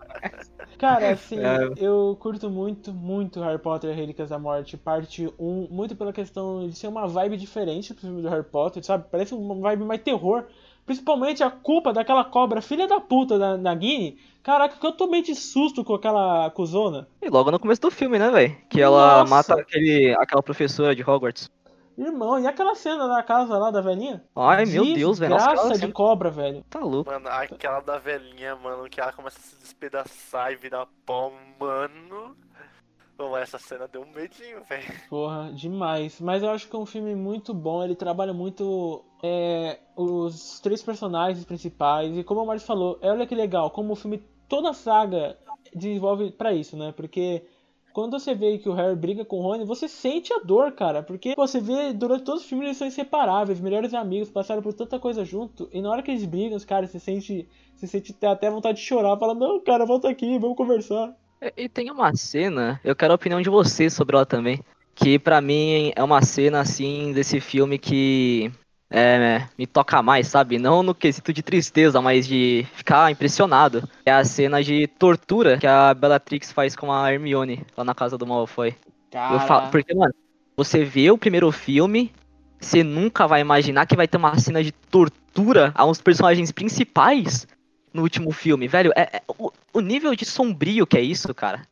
Cara, assim, É. eu curto muito, muito Harry Potter e Relíquias da Morte, parte 1, muito pela questão de ser uma vibe diferente do filme do Harry Potter, sabe? Parece uma vibe mais terror. Principalmente a culpa daquela cobra filha da puta da Nagini. Caraca, que eu tomei de susto com aquela cuzona. E logo no começo do filme, né, velho? Que ela Nossa. mata aquele, aquela professora de Hogwarts. Irmão, e aquela cena da casa lá da velhinha? Ai, meu Deus, velho. Nossa, Graça de cobra, velho. tá louco. Mano, aquela da velhinha, mano, que ela começa a se despedaçar e virar pó, mano. Pô, mas essa cena deu um medinho, velho. Porra, demais. Mas eu acho que é um filme muito bom. Ele trabalha muito é, os três personagens principais. E como o Mário falou, olha que legal, como o filme, toda a saga desenvolve pra isso, né? Porque quando você vê que o Harry briga com o Rony, você sente a dor, cara. Porque pô, você vê durante todo o filme eles são inseparáveis, melhores amigos, passaram por tanta coisa junto. E na hora que eles brigam, cara, você sente, você sente até vontade de chorar. Fala, não, cara, volta aqui, vamos conversar. E, tem uma cena, eu quero a opinião de vocês sobre ela também. Que pra mim é uma cena assim desse filme que é, me toca mais, sabe? Não no quesito de tristeza, mas de ficar impressionado. É a cena de tortura que a Bellatrix faz com a Hermione lá na casa do Malfoy. Eu falo, porque, mano, você vê o primeiro filme, você nunca vai imaginar que vai ter uma cena de tortura a uns personagens principais no último filme, velho. É, é- o, o nível de sombrio que é isso, cara.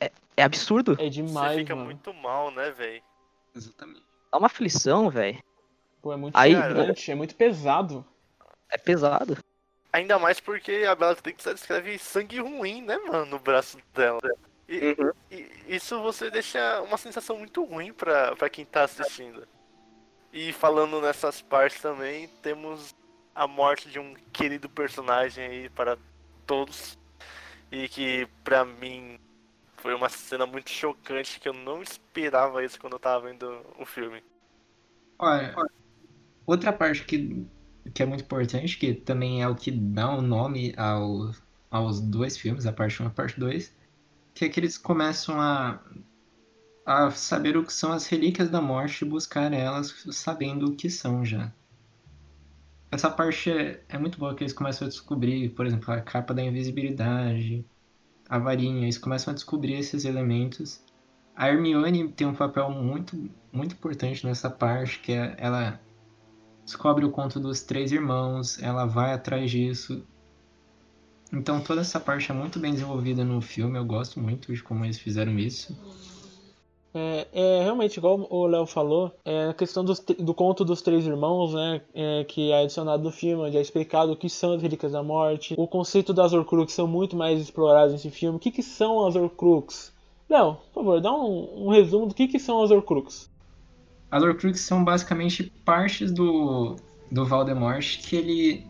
É, é absurdo. É demais, Você fica mano. muito mal, né, velho? Exatamente. Dá uma aflição, velho. Pô, é muito Aí- gigante, é muito pesado. É pesado. Ainda mais porque a Bellatrix ela escreve sangue ruim, né, mano, no braço dela. E, e isso você deixa uma sensação muito ruim pra, pra quem tá assistindo. E falando nessas partes também, temos a morte de um querido personagem aí para todos. E que pra mim foi uma cena muito chocante que eu não esperava isso quando eu tava vendo o filme. Olha, outra parte que, que é muito importante, que também é o que dá o nome ao, aos dois filmes, a parte 1 e a parte 2, que é que eles começam a, a saber o que são as relíquias da morte e buscar elas sabendo o que são já. Essa parte é, é muito boa, que eles começam a descobrir, por exemplo, a capa da invisibilidade, a varinha, eles começam a descobrir esses elementos. A Hermione tem um papel muito, muito importante nessa parte, que é ela descobre o conto dos três irmãos, ela vai atrás disso, Então toda essa parte é muito bem desenvolvida no filme, eu gosto muito de como eles fizeram isso. É, é, realmente, igual o Léo falou, é a questão dos, do conto dos três irmãos, né, é, que é adicionado no filme, onde é explicado o que são as Relíquias da Morte, o conceito das Horcruxes são muito mais explorados nesse filme. O que, que são as Horcruxes? Léo, por favor, dá um, um, resumo do que, que são as Horcruxes. As Horcruxes são basicamente partes do, do Voldemort que ele,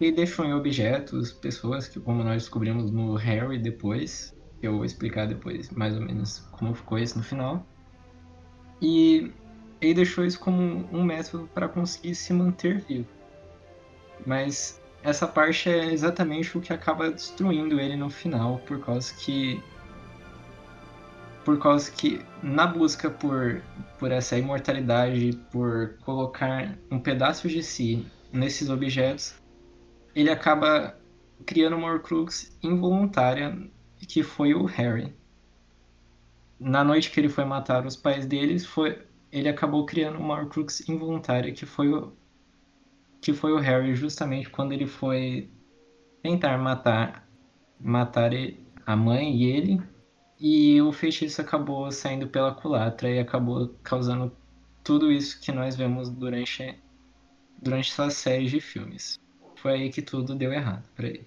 ele deixou em objetos, pessoas, que como nós descobrimos no Harry depois, eu vou explicar depois mais ou menos como ficou isso no final. E ele deixou isso como um método para conseguir se manter vivo. Mas essa parte é exatamente o que acaba destruindo ele no final, por causa que por causa que na busca por por essa imortalidade, por colocar um pedaço de si nesses objetos, ele acaba criando uma Horcrux involuntária que foi o Harry. Na noite que ele foi matar os pais deles, foi, ele acabou criando uma Horcrux involuntária que foi o que foi o Harry justamente quando ele foi tentar matar matar a mãe e ele e o feitiço acabou saindo pela culatra e acabou causando tudo isso que nós vemos durante durante essa série de filmes. Foi aí que tudo deu errado para ele.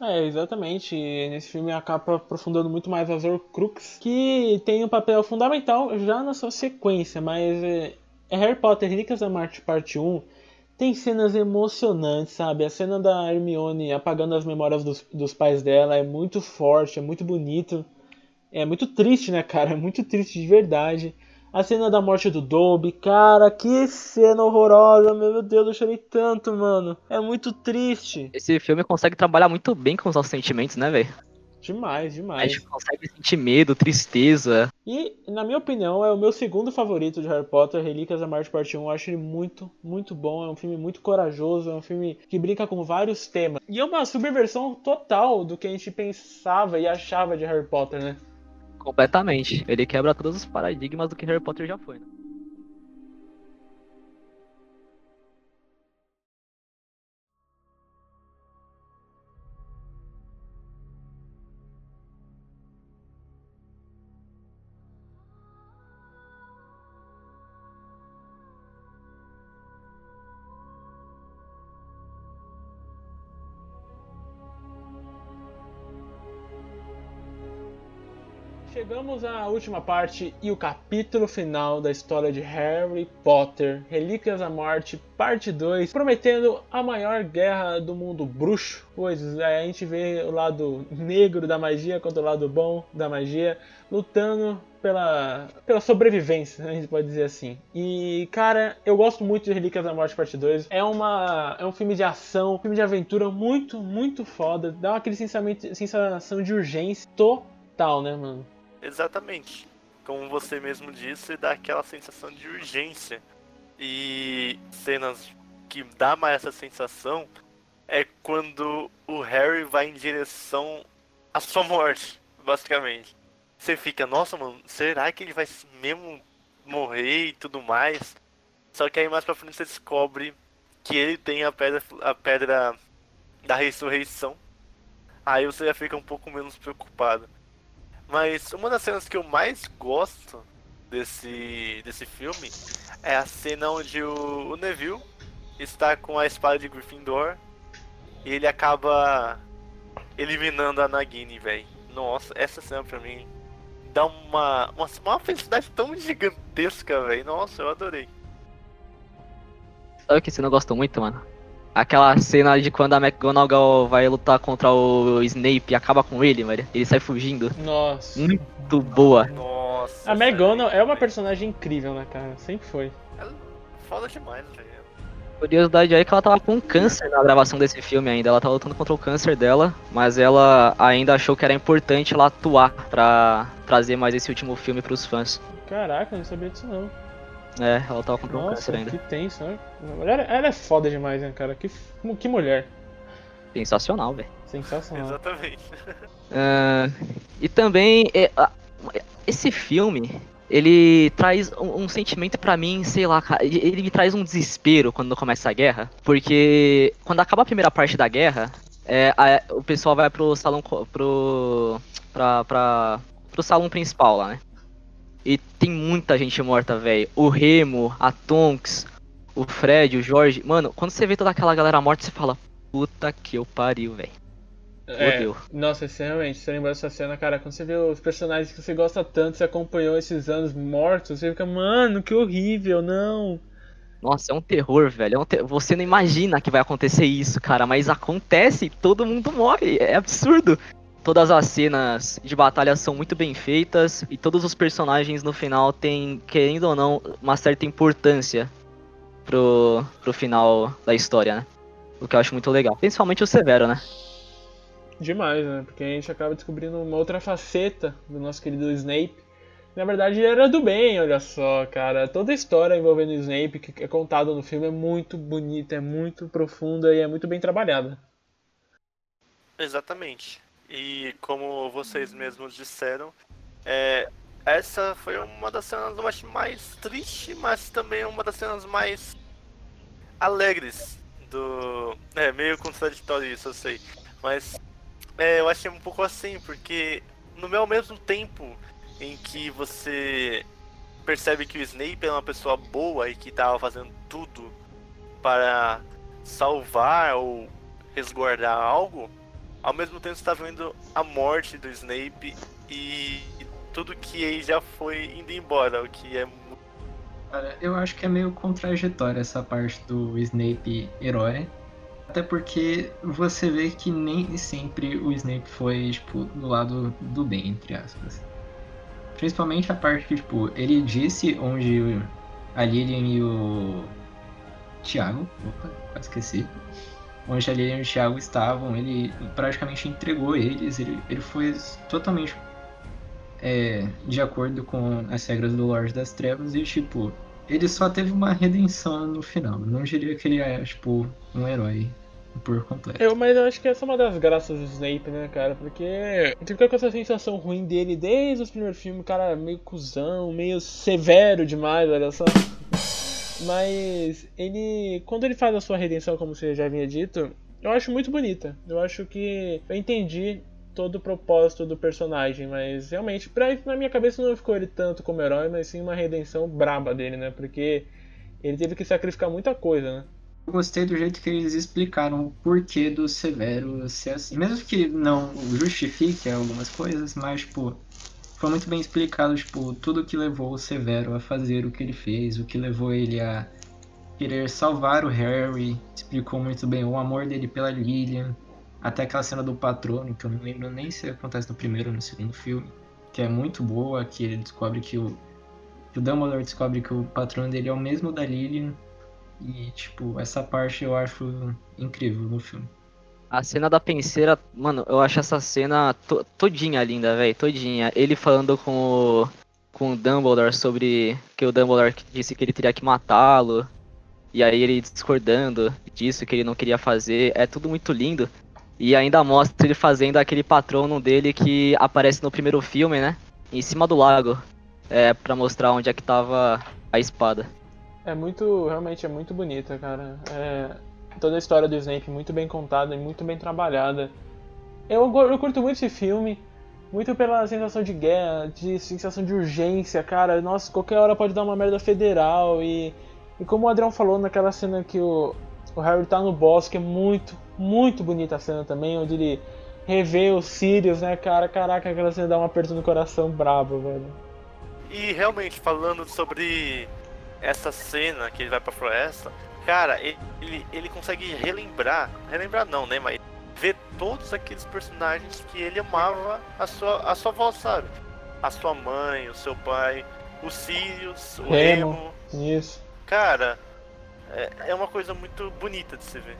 É, exatamente. Nesse filme acaba aprofundando muito mais as Horcrux, que tem um papel fundamental já na sua sequência, mas é, é Harry Potter Relíquias da Morte Parte 1 tem cenas emocionantes, sabe? A cena da Hermione apagando as memórias dos, dos pais dela é muito forte, é muito bonito. É muito triste, né, cara? É muito triste de verdade. A cena da morte do Dobby, cara, que cena horrorosa, meu Deus, eu chorei tanto, mano. É muito triste. Esse filme consegue trabalhar muito bem com os nossos sentimentos, né, velho? Demais, A demais. gente consegue sentir medo, tristeza. E, na minha opinião, é o meu segundo favorito de Harry Potter, Relíquias da Morte Parte 1. Eu acho ele muito, muito bom. É um filme muito corajoso, é um filme que brinca com vários temas. E é uma subversão total do que a gente pensava e achava de Harry Potter, né? Completamente. Ele quebra todos os paradigmas do que Harry Potter já foi. Né? Chegamos à última parte e o capítulo final da história de Harry Potter, Relíquias da Morte, parte 2, prometendo a maior guerra do mundo bruxo, pois é, a gente vê o lado negro da magia contra o lado bom da magia, lutando pela, pela sobrevivência, a gente pode dizer assim. E, cara, eu gosto muito de Relíquias da Morte Parte 2. É, uma, é um filme de ação, um filme de aventura muito, muito foda. Dá aquele sensação de urgência total, né, mano? Exatamente. Como você mesmo disse, dá aquela sensação de urgência. E cenas que dá mais essa sensação é quando o Harry vai em direção à sua morte, basicamente. Você fica, nossa, mano, será que ele vai mesmo morrer e tudo mais? Só que aí mais pra frente você descobre que ele tem a pedra, a pedra da ressurreição. Aí você já fica um pouco menos preocupado. Mas uma das cenas que eu mais gosto desse, desse filme é a cena onde o, o Neville está com a espada de Gryffindor e ele acaba eliminando a Nagini, velho. Nossa, essa cena pra mim dá uma, uma, uma felicidade tão gigantesca, velho. Nossa, eu adorei. Sabe que você não gosta muito, mano? Aquela cena de quando a McGonagall vai lutar contra o Snape e acaba com ele, mano. Ele sai fugindo. Nossa. Muito boa. Nossa. A McGonagall é uma personagem incrível, né, cara? Sempre foi. Ela foda demais, velho. Curiosidade aí é que ela tava com câncer na gravação desse filme ainda. Ela tava lutando contra o câncer dela, mas ela ainda achou que era importante ela atuar pra trazer mais esse último filme pros fãs. Caraca, eu não sabia disso não. É, ela tava o Nossa, câncer ainda. que tenso, né? Ela, ela é foda demais, né, cara? Que, que mulher. Sensacional, velho. Sensacional. Exatamente. Ah, e também, é, esse filme, ele traz um, um sentimento pra mim, sei lá, cara, ele me traz um desespero quando começa a guerra, porque quando acaba a primeira parte da guerra, é, a- o pessoal vai pro salão pro pra, pra, pro salão principal lá, né? E tem muita gente morta, velho. O Remo, a Tonks, o Fred, o Jorge. Mano, quando você vê toda aquela galera morta, você fala, puta que eu pariu, velho. É, nossa, você realmente, você lembra dessa cena, cara, quando você vê os personagens que você gosta tanto, você acompanhou esses anos mortos, você fica, mano, que horrível, não. Nossa, é um terror, velho. É um ter- Você não imagina que vai acontecer isso, cara, mas acontece e todo mundo morre. É absurdo. Todas as cenas de batalha são muito bem feitas e todos os personagens no final têm, querendo ou não, uma certa importância pro, pro final da história, né? O que eu acho muito legal. Principalmente o Severo, né? Demais, né? Porque a gente acaba descobrindo uma outra faceta do nosso querido Snape. Na verdade, ele era do bem, olha só, cara. Toda a história envolvendo o Snape que é contada no filme é muito bonita, é muito profunda e é muito bem trabalhada. Exatamente. E como vocês mesmos disseram, é, essa foi uma das cenas mais triste, mas também uma das cenas mais alegres do. É meio contraditório isso, eu sei. Mas é, eu achei um pouco assim, porque no meu mesmo tempo em que você percebe que o Snape é uma pessoa boa e que estava fazendo tudo para salvar ou resguardar algo, ao mesmo tempo você está vendo a morte do Snape e tudo que ele já foi indo embora, o que é Cara, eu acho que é meio contraditória essa parte do Snape herói. Até porque você vê que nem sempre o Snape foi, tipo, do lado do bem, entre aspas. Principalmente a parte que, tipo, ele disse onde a Lilian e o Thiago, opa, quase esqueci, onde a Lilian e o Thiago estavam, ele praticamente entregou eles, ele, ele foi totalmente é, de acordo com as regras do Lorde das Trevas e, tipo, ele só teve uma redenção no final. Não diria que ele é, tipo, um herói por completo. Eu, mas eu acho que essa é uma das graças do Snape, né, cara? Porque você fica com essa sensação ruim dele desde os primeiros filmes, cara meio cuzão, meio severo demais, olha só. Mas ele, quando ele faz a sua redenção, como você já havia dito, eu acho muito bonita. Eu acho que eu entendi todo o propósito do personagem, mas realmente, pra, na minha cabeça não ficou ele tanto como herói, mas sim uma redenção braba dele, né? Porque ele teve que sacrificar muita coisa, né? Eu gostei do jeito que eles explicaram o porquê do Severo ser assim. Mesmo que não justifique algumas coisas, mas, tipo, foi muito bem explicado, tipo, tudo que levou o Severo a fazer o que ele fez, o que levou ele a querer salvar o Harry, explicou muito bem o amor dele pela Lilian, até aquela cena do patrono, que eu não lembro nem se acontece no primeiro ou no segundo filme, que é muito boa, que ele descobre que o, que o Dumbledore descobre que o patrono dele é o mesmo da Lilian, e, tipo, essa parte eu acho incrível no filme. A cena da penseira, mano, eu acho essa cena to- todinha linda, velho, todinha. Ele falando com o, com o Dumbledore sobre que o Dumbledore disse que ele teria que matá-lo. E aí ele discordando disso, que ele não queria fazer. É tudo muito lindo. E ainda mostra ele fazendo aquele patrono dele que aparece no primeiro filme, né? Em cima do lago. É, pra mostrar onde é que tava a espada. É muito, realmente é muito bonita, cara. É, toda a história do Snape muito bem contada e muito bem trabalhada. Eu, eu curto muito esse filme, muito pela sensação de guerra, de sensação de urgência, cara. Nossa, qualquer hora pode dar uma merda federal e, e como o Adrião falou naquela cena que o, o Harry tá no bosque, é muito, muito bonita a cena também, onde ele revê os Sirius, né, cara? Caraca, aquela cena dá um aperto no coração brabo, velho. E realmente, falando sobre essa cena que ele vai pra floresta, cara, ele, ele, consegue relembrar, relembrar não, né, mas ver todos aqueles personagens que ele amava a sua, a sua avó, sabe? A sua mãe, o seu pai, o Sirius, o Remo. Remo. Isso. Cara, é, é uma coisa muito bonita de se ver.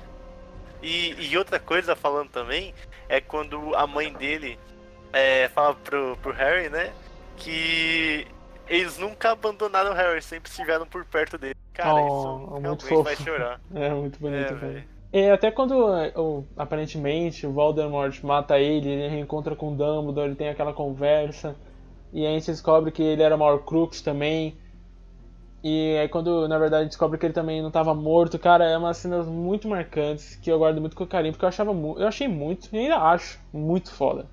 E, e outra coisa, falando também, é quando a mãe dele é, fala pro, pro Harry, né? Que eles nunca abandonaram o Harry, sempre estiveram por perto dele. Cara, Oh, isso é muito fofo. vai chorar. [laughs] É muito bonito, É, velho. E até quando é, o- aparentemente o Voldemort mata ele, ele reencontra com o Dumbledore, ele tem aquela conversa, e aí a gente descobre que ele era o maior Crux também. E aí quando, na verdade, descobre que ele também não estava morto, cara, é umas cenas muito marcantes que eu guardo muito com carinho, porque eu achava eu achei muito, e ainda acho, muito foda.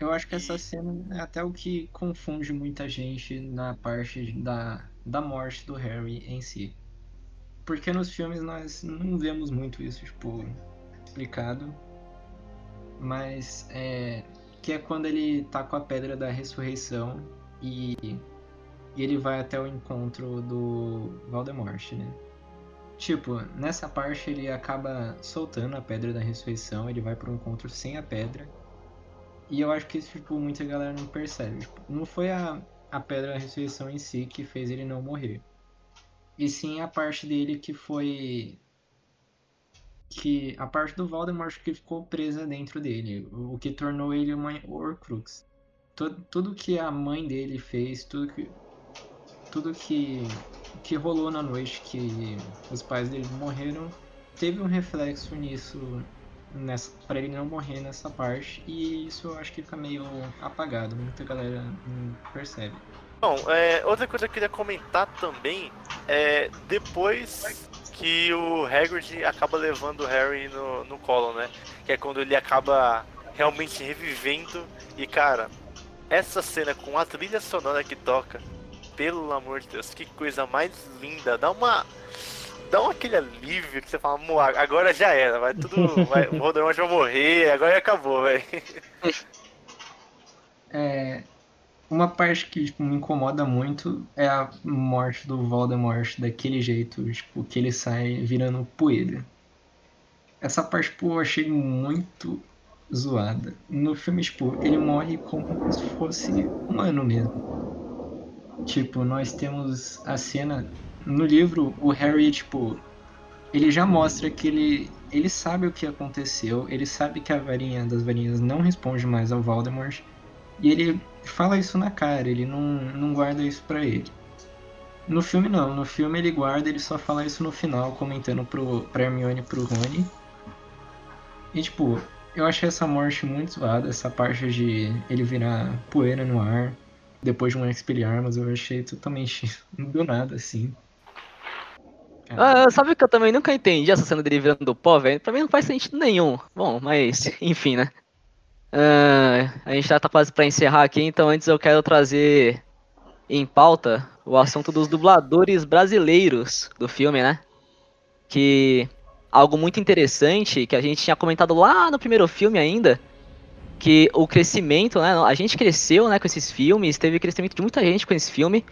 Eu acho que essa cena é até o que confunde muita gente na parte da, da morte do Harry em si. Porque nos filmes nós não vemos muito isso, tipo, explicado. Mas é. Que é quando ele tá com a pedra da ressurreição e, e ele vai até o encontro do Voldemort, né? Tipo, nessa parte ele acaba soltando a pedra da ressurreição, ele vai pro encontro sem a pedra. E eu acho que isso, tipo, muita galera não percebe. Tipo, não foi a, a pedra da ressurreição em si que fez ele não morrer. E sim a parte dele que foi. Que a parte do Voldemort que ficou presa dentro dele. O que tornou ele uma Horcrux. Tudo, tudo que a mãe dele fez, tudo que. Tudo que. que rolou na noite que os pais dele morreram, teve um reflexo nisso. Nessa, pra ele não morrer nessa parte. E isso eu acho que fica meio apagado. Muita galera não percebe. Bom, é, outra coisa que eu queria comentar também é depois que o Hagrid acaba levando o Harry no, no colo, né? Que é quando ele acaba realmente revivendo. E cara, essa cena com a trilha sonora que toca, pelo amor de Deus, que coisa mais linda. Dá uma. Dá um aquele alívio que você fala, agora já era, vai tudo. Vai, o Voldemort vai morrer, agora acabou, velho. [laughs] É, uma parte que tipo, me incomoda muito é a morte do Voldemort daquele jeito, tipo, que ele sai virando poeira. Essa parte, pô, eu achei muito zoada. No filme, tipo, ele morre como se fosse humano mesmo. Tipo, nós temos a cena. No livro, o Harry, tipo, ele já mostra que ele, ele sabe o que aconteceu, ele sabe que a varinha das varinhas não responde mais ao Voldemort. E ele fala isso na cara, ele não, não guarda isso pra ele. No filme não, no filme ele guarda, ele só fala isso no final, comentando pro, pra Hermione e pro Rony. E tipo, eu achei essa morte muito zoada, essa parte de ele virar poeira no ar, depois de um Expelliarmus, eu achei totalmente [laughs] do nada, assim. Ah, sabe que eu também nunca entendi essa cena dele virando pó, velho? Pra mim não faz sentido nenhum. Bom, mas, enfim, né? Uh, a gente já tá quase para encerrar aqui, então antes eu quero trazer em pauta o assunto dos dubladores brasileiros do filme, né? Que algo muito interessante que a gente tinha comentado lá no primeiro filme ainda, que o crescimento, né? A gente cresceu, né, com esses filmes, teve crescimento de muita gente com esse filme,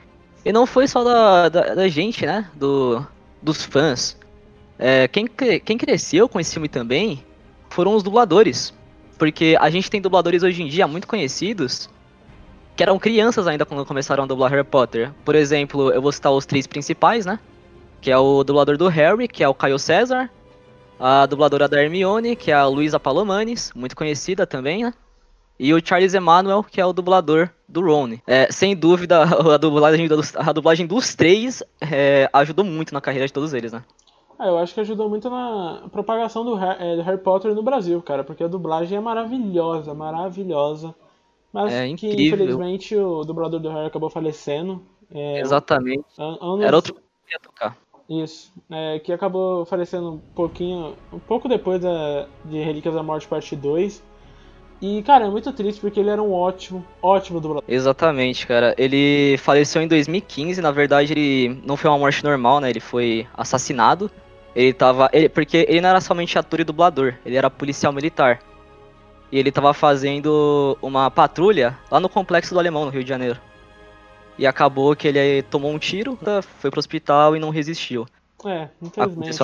e não foi só da, da, da gente, né? Do, dos fãs. É, quem, quem cresceu com esse filme também foram os dubladores. Porque a gente tem dubladores hoje em dia muito conhecidos que eram crianças ainda quando começaram a dublar Harry Potter. Por exemplo, eu vou citar os três principais, né? Que é o dublador do Harry, que é o Caio César. A dubladora da Hermione, que é a Luísa Palomanes, muito conhecida também, né? E o Charles Emanuel, que é o dublador do Ron. É, sem dúvida, [laughs] a dublagem, dos, a dublagem dos três é, ajudou muito na carreira de todos eles, né? Ah, eu acho que ajudou muito na propagação do, é, do, Harry Potter no Brasil, cara, porque a dublagem é maravilhosa, maravilhosa. Mas é que infelizmente o dublador do Harry acabou falecendo. É, Exatamente. Anos... Era outro que ia tocar. Isso, é, que acabou falecendo um pouquinho, um pouco depois da, de Relíquias da Morte Parte 2. E, cara, é muito triste porque ele era um ótimo, ótimo dublador. Exatamente, cara. Ele faleceu em 2015, na verdade ele não foi uma morte normal, né? Ele foi assassinado. Ele tava. Ele, porque ele não era somente ator e dublador, ele era policial militar. E ele tava fazendo uma patrulha lá no complexo do Alemão, no Rio de Janeiro. E acabou que ele tomou um tiro, foi pro hospital e não resistiu. É, infelizmente.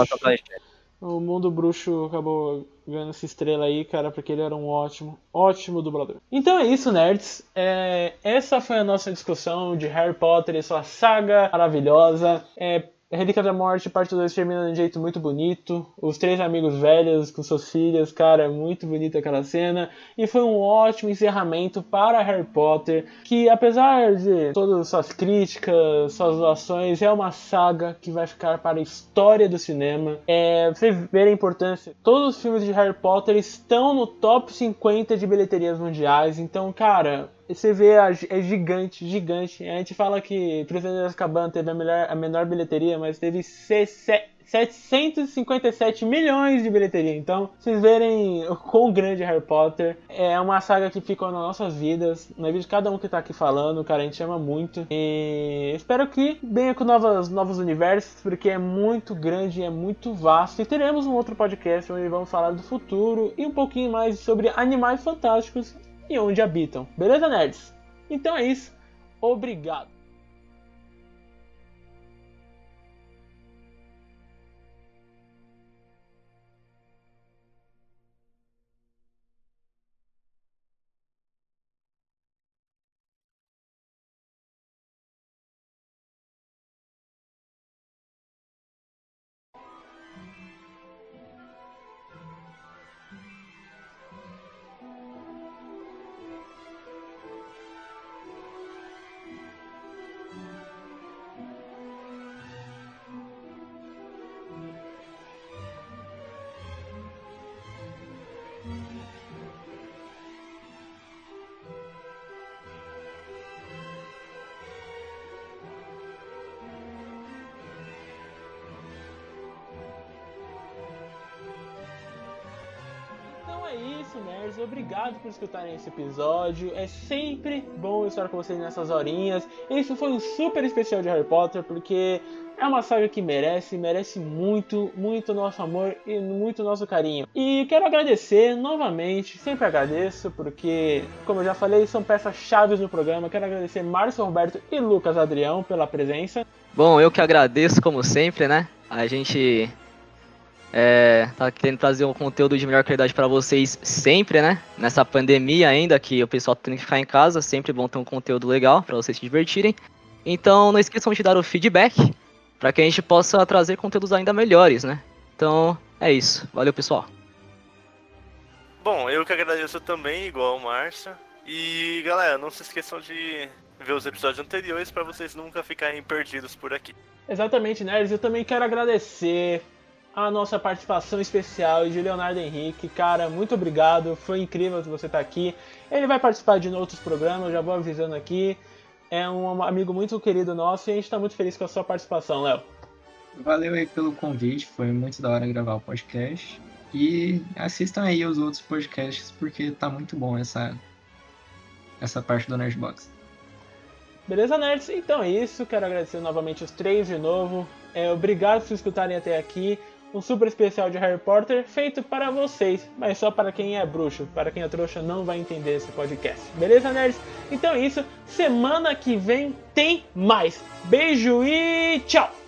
O mundo bruxo acabou ganhando essa estrela aí, cara, porque ele era um ótimo, ótimo dublador. Então é isso, nerds. É, essa foi a nossa discussão de Harry Potter e sua saga maravilhosa. É, Relíquia da Morte, parte 2, termina de um jeito muito bonito. Os três amigos velhos com suas filhas, cara, é muito bonita aquela cena. E foi um ótimo encerramento para Harry Potter, que apesar de todas suas críticas, suas doações, é uma saga que vai ficar para a história do cinema. É, você ver a importância. Todos os filmes de Harry Potter estão no top 50 de bilheterias mundiais. Então, cara, você vê, é gigante, gigante. A gente fala que Prisioneiro de Azkaban teve a, melhor, a menor bilheteria, mas teve 757 milhões de bilheteria. Então, vocês verem o quão grande é Harry Potter. É uma saga que ficou nas nossas vidas, na vida de cada um que tá aqui falando, cara, a gente ama muito. E espero que venha com novas, novos universos, porque é muito grande, é muito vasto. E teremos um outro podcast onde vamos falar do futuro e um pouquinho mais sobre animais fantásticos e onde habitam. Beleza, nerds? Então é isso. Obrigado. Obrigado por escutarem esse episódio. É sempre bom estar com vocês nessas horinhas. Esse foi um super especial de Harry Potter, porque é uma saga que merece, merece muito, muito nosso amor e muito nosso carinho. E quero agradecer novamente, sempre agradeço, porque, como eu já falei, são peças chaves no programa. Quero agradecer Márcio Roberto e Lucas Adrião pela presença. Bom, eu que agradeço, como sempre, né? A gente é, tá querendo trazer um conteúdo de melhor qualidade para vocês sempre, né? Nessa pandemia ainda, que o pessoal tem que ficar em casa, sempre bom ter um conteúdo legal para vocês se divertirem. Então não esqueçam de dar o feedback para que a gente possa trazer conteúdos ainda melhores, né? Então é isso. Valeu, pessoal. Bom, eu que agradeço também, igual o Márcio. E galera, não se esqueçam de ver os episódios anteriores para vocês nunca ficarem perdidos por aqui. Exatamente, nerds. Eu também quero agradecer a nossa participação especial de Leonardo Henrique. Cara, muito obrigado, foi incrível que você estar tá aqui. Ele vai participar de outros programas, já vou avisando aqui. É um amigo muito querido nosso e a gente está muito feliz com a sua participação, Léo. Valeu aí pelo convite, foi muito da hora gravar o podcast. E assistam aí os outros podcasts porque tá muito bom essa, essa parte do Nerdbox. Beleza, nerds? Então é isso. Quero agradecer novamente os três de novo. É, obrigado por escutarem até aqui um super especial de Harry Potter feito para vocês, mas só para quem é bruxo. Para quem é trouxa não vai entender esse podcast. Beleza, nerds? Então é isso. Semana que vem tem mais. Beijo e tchau!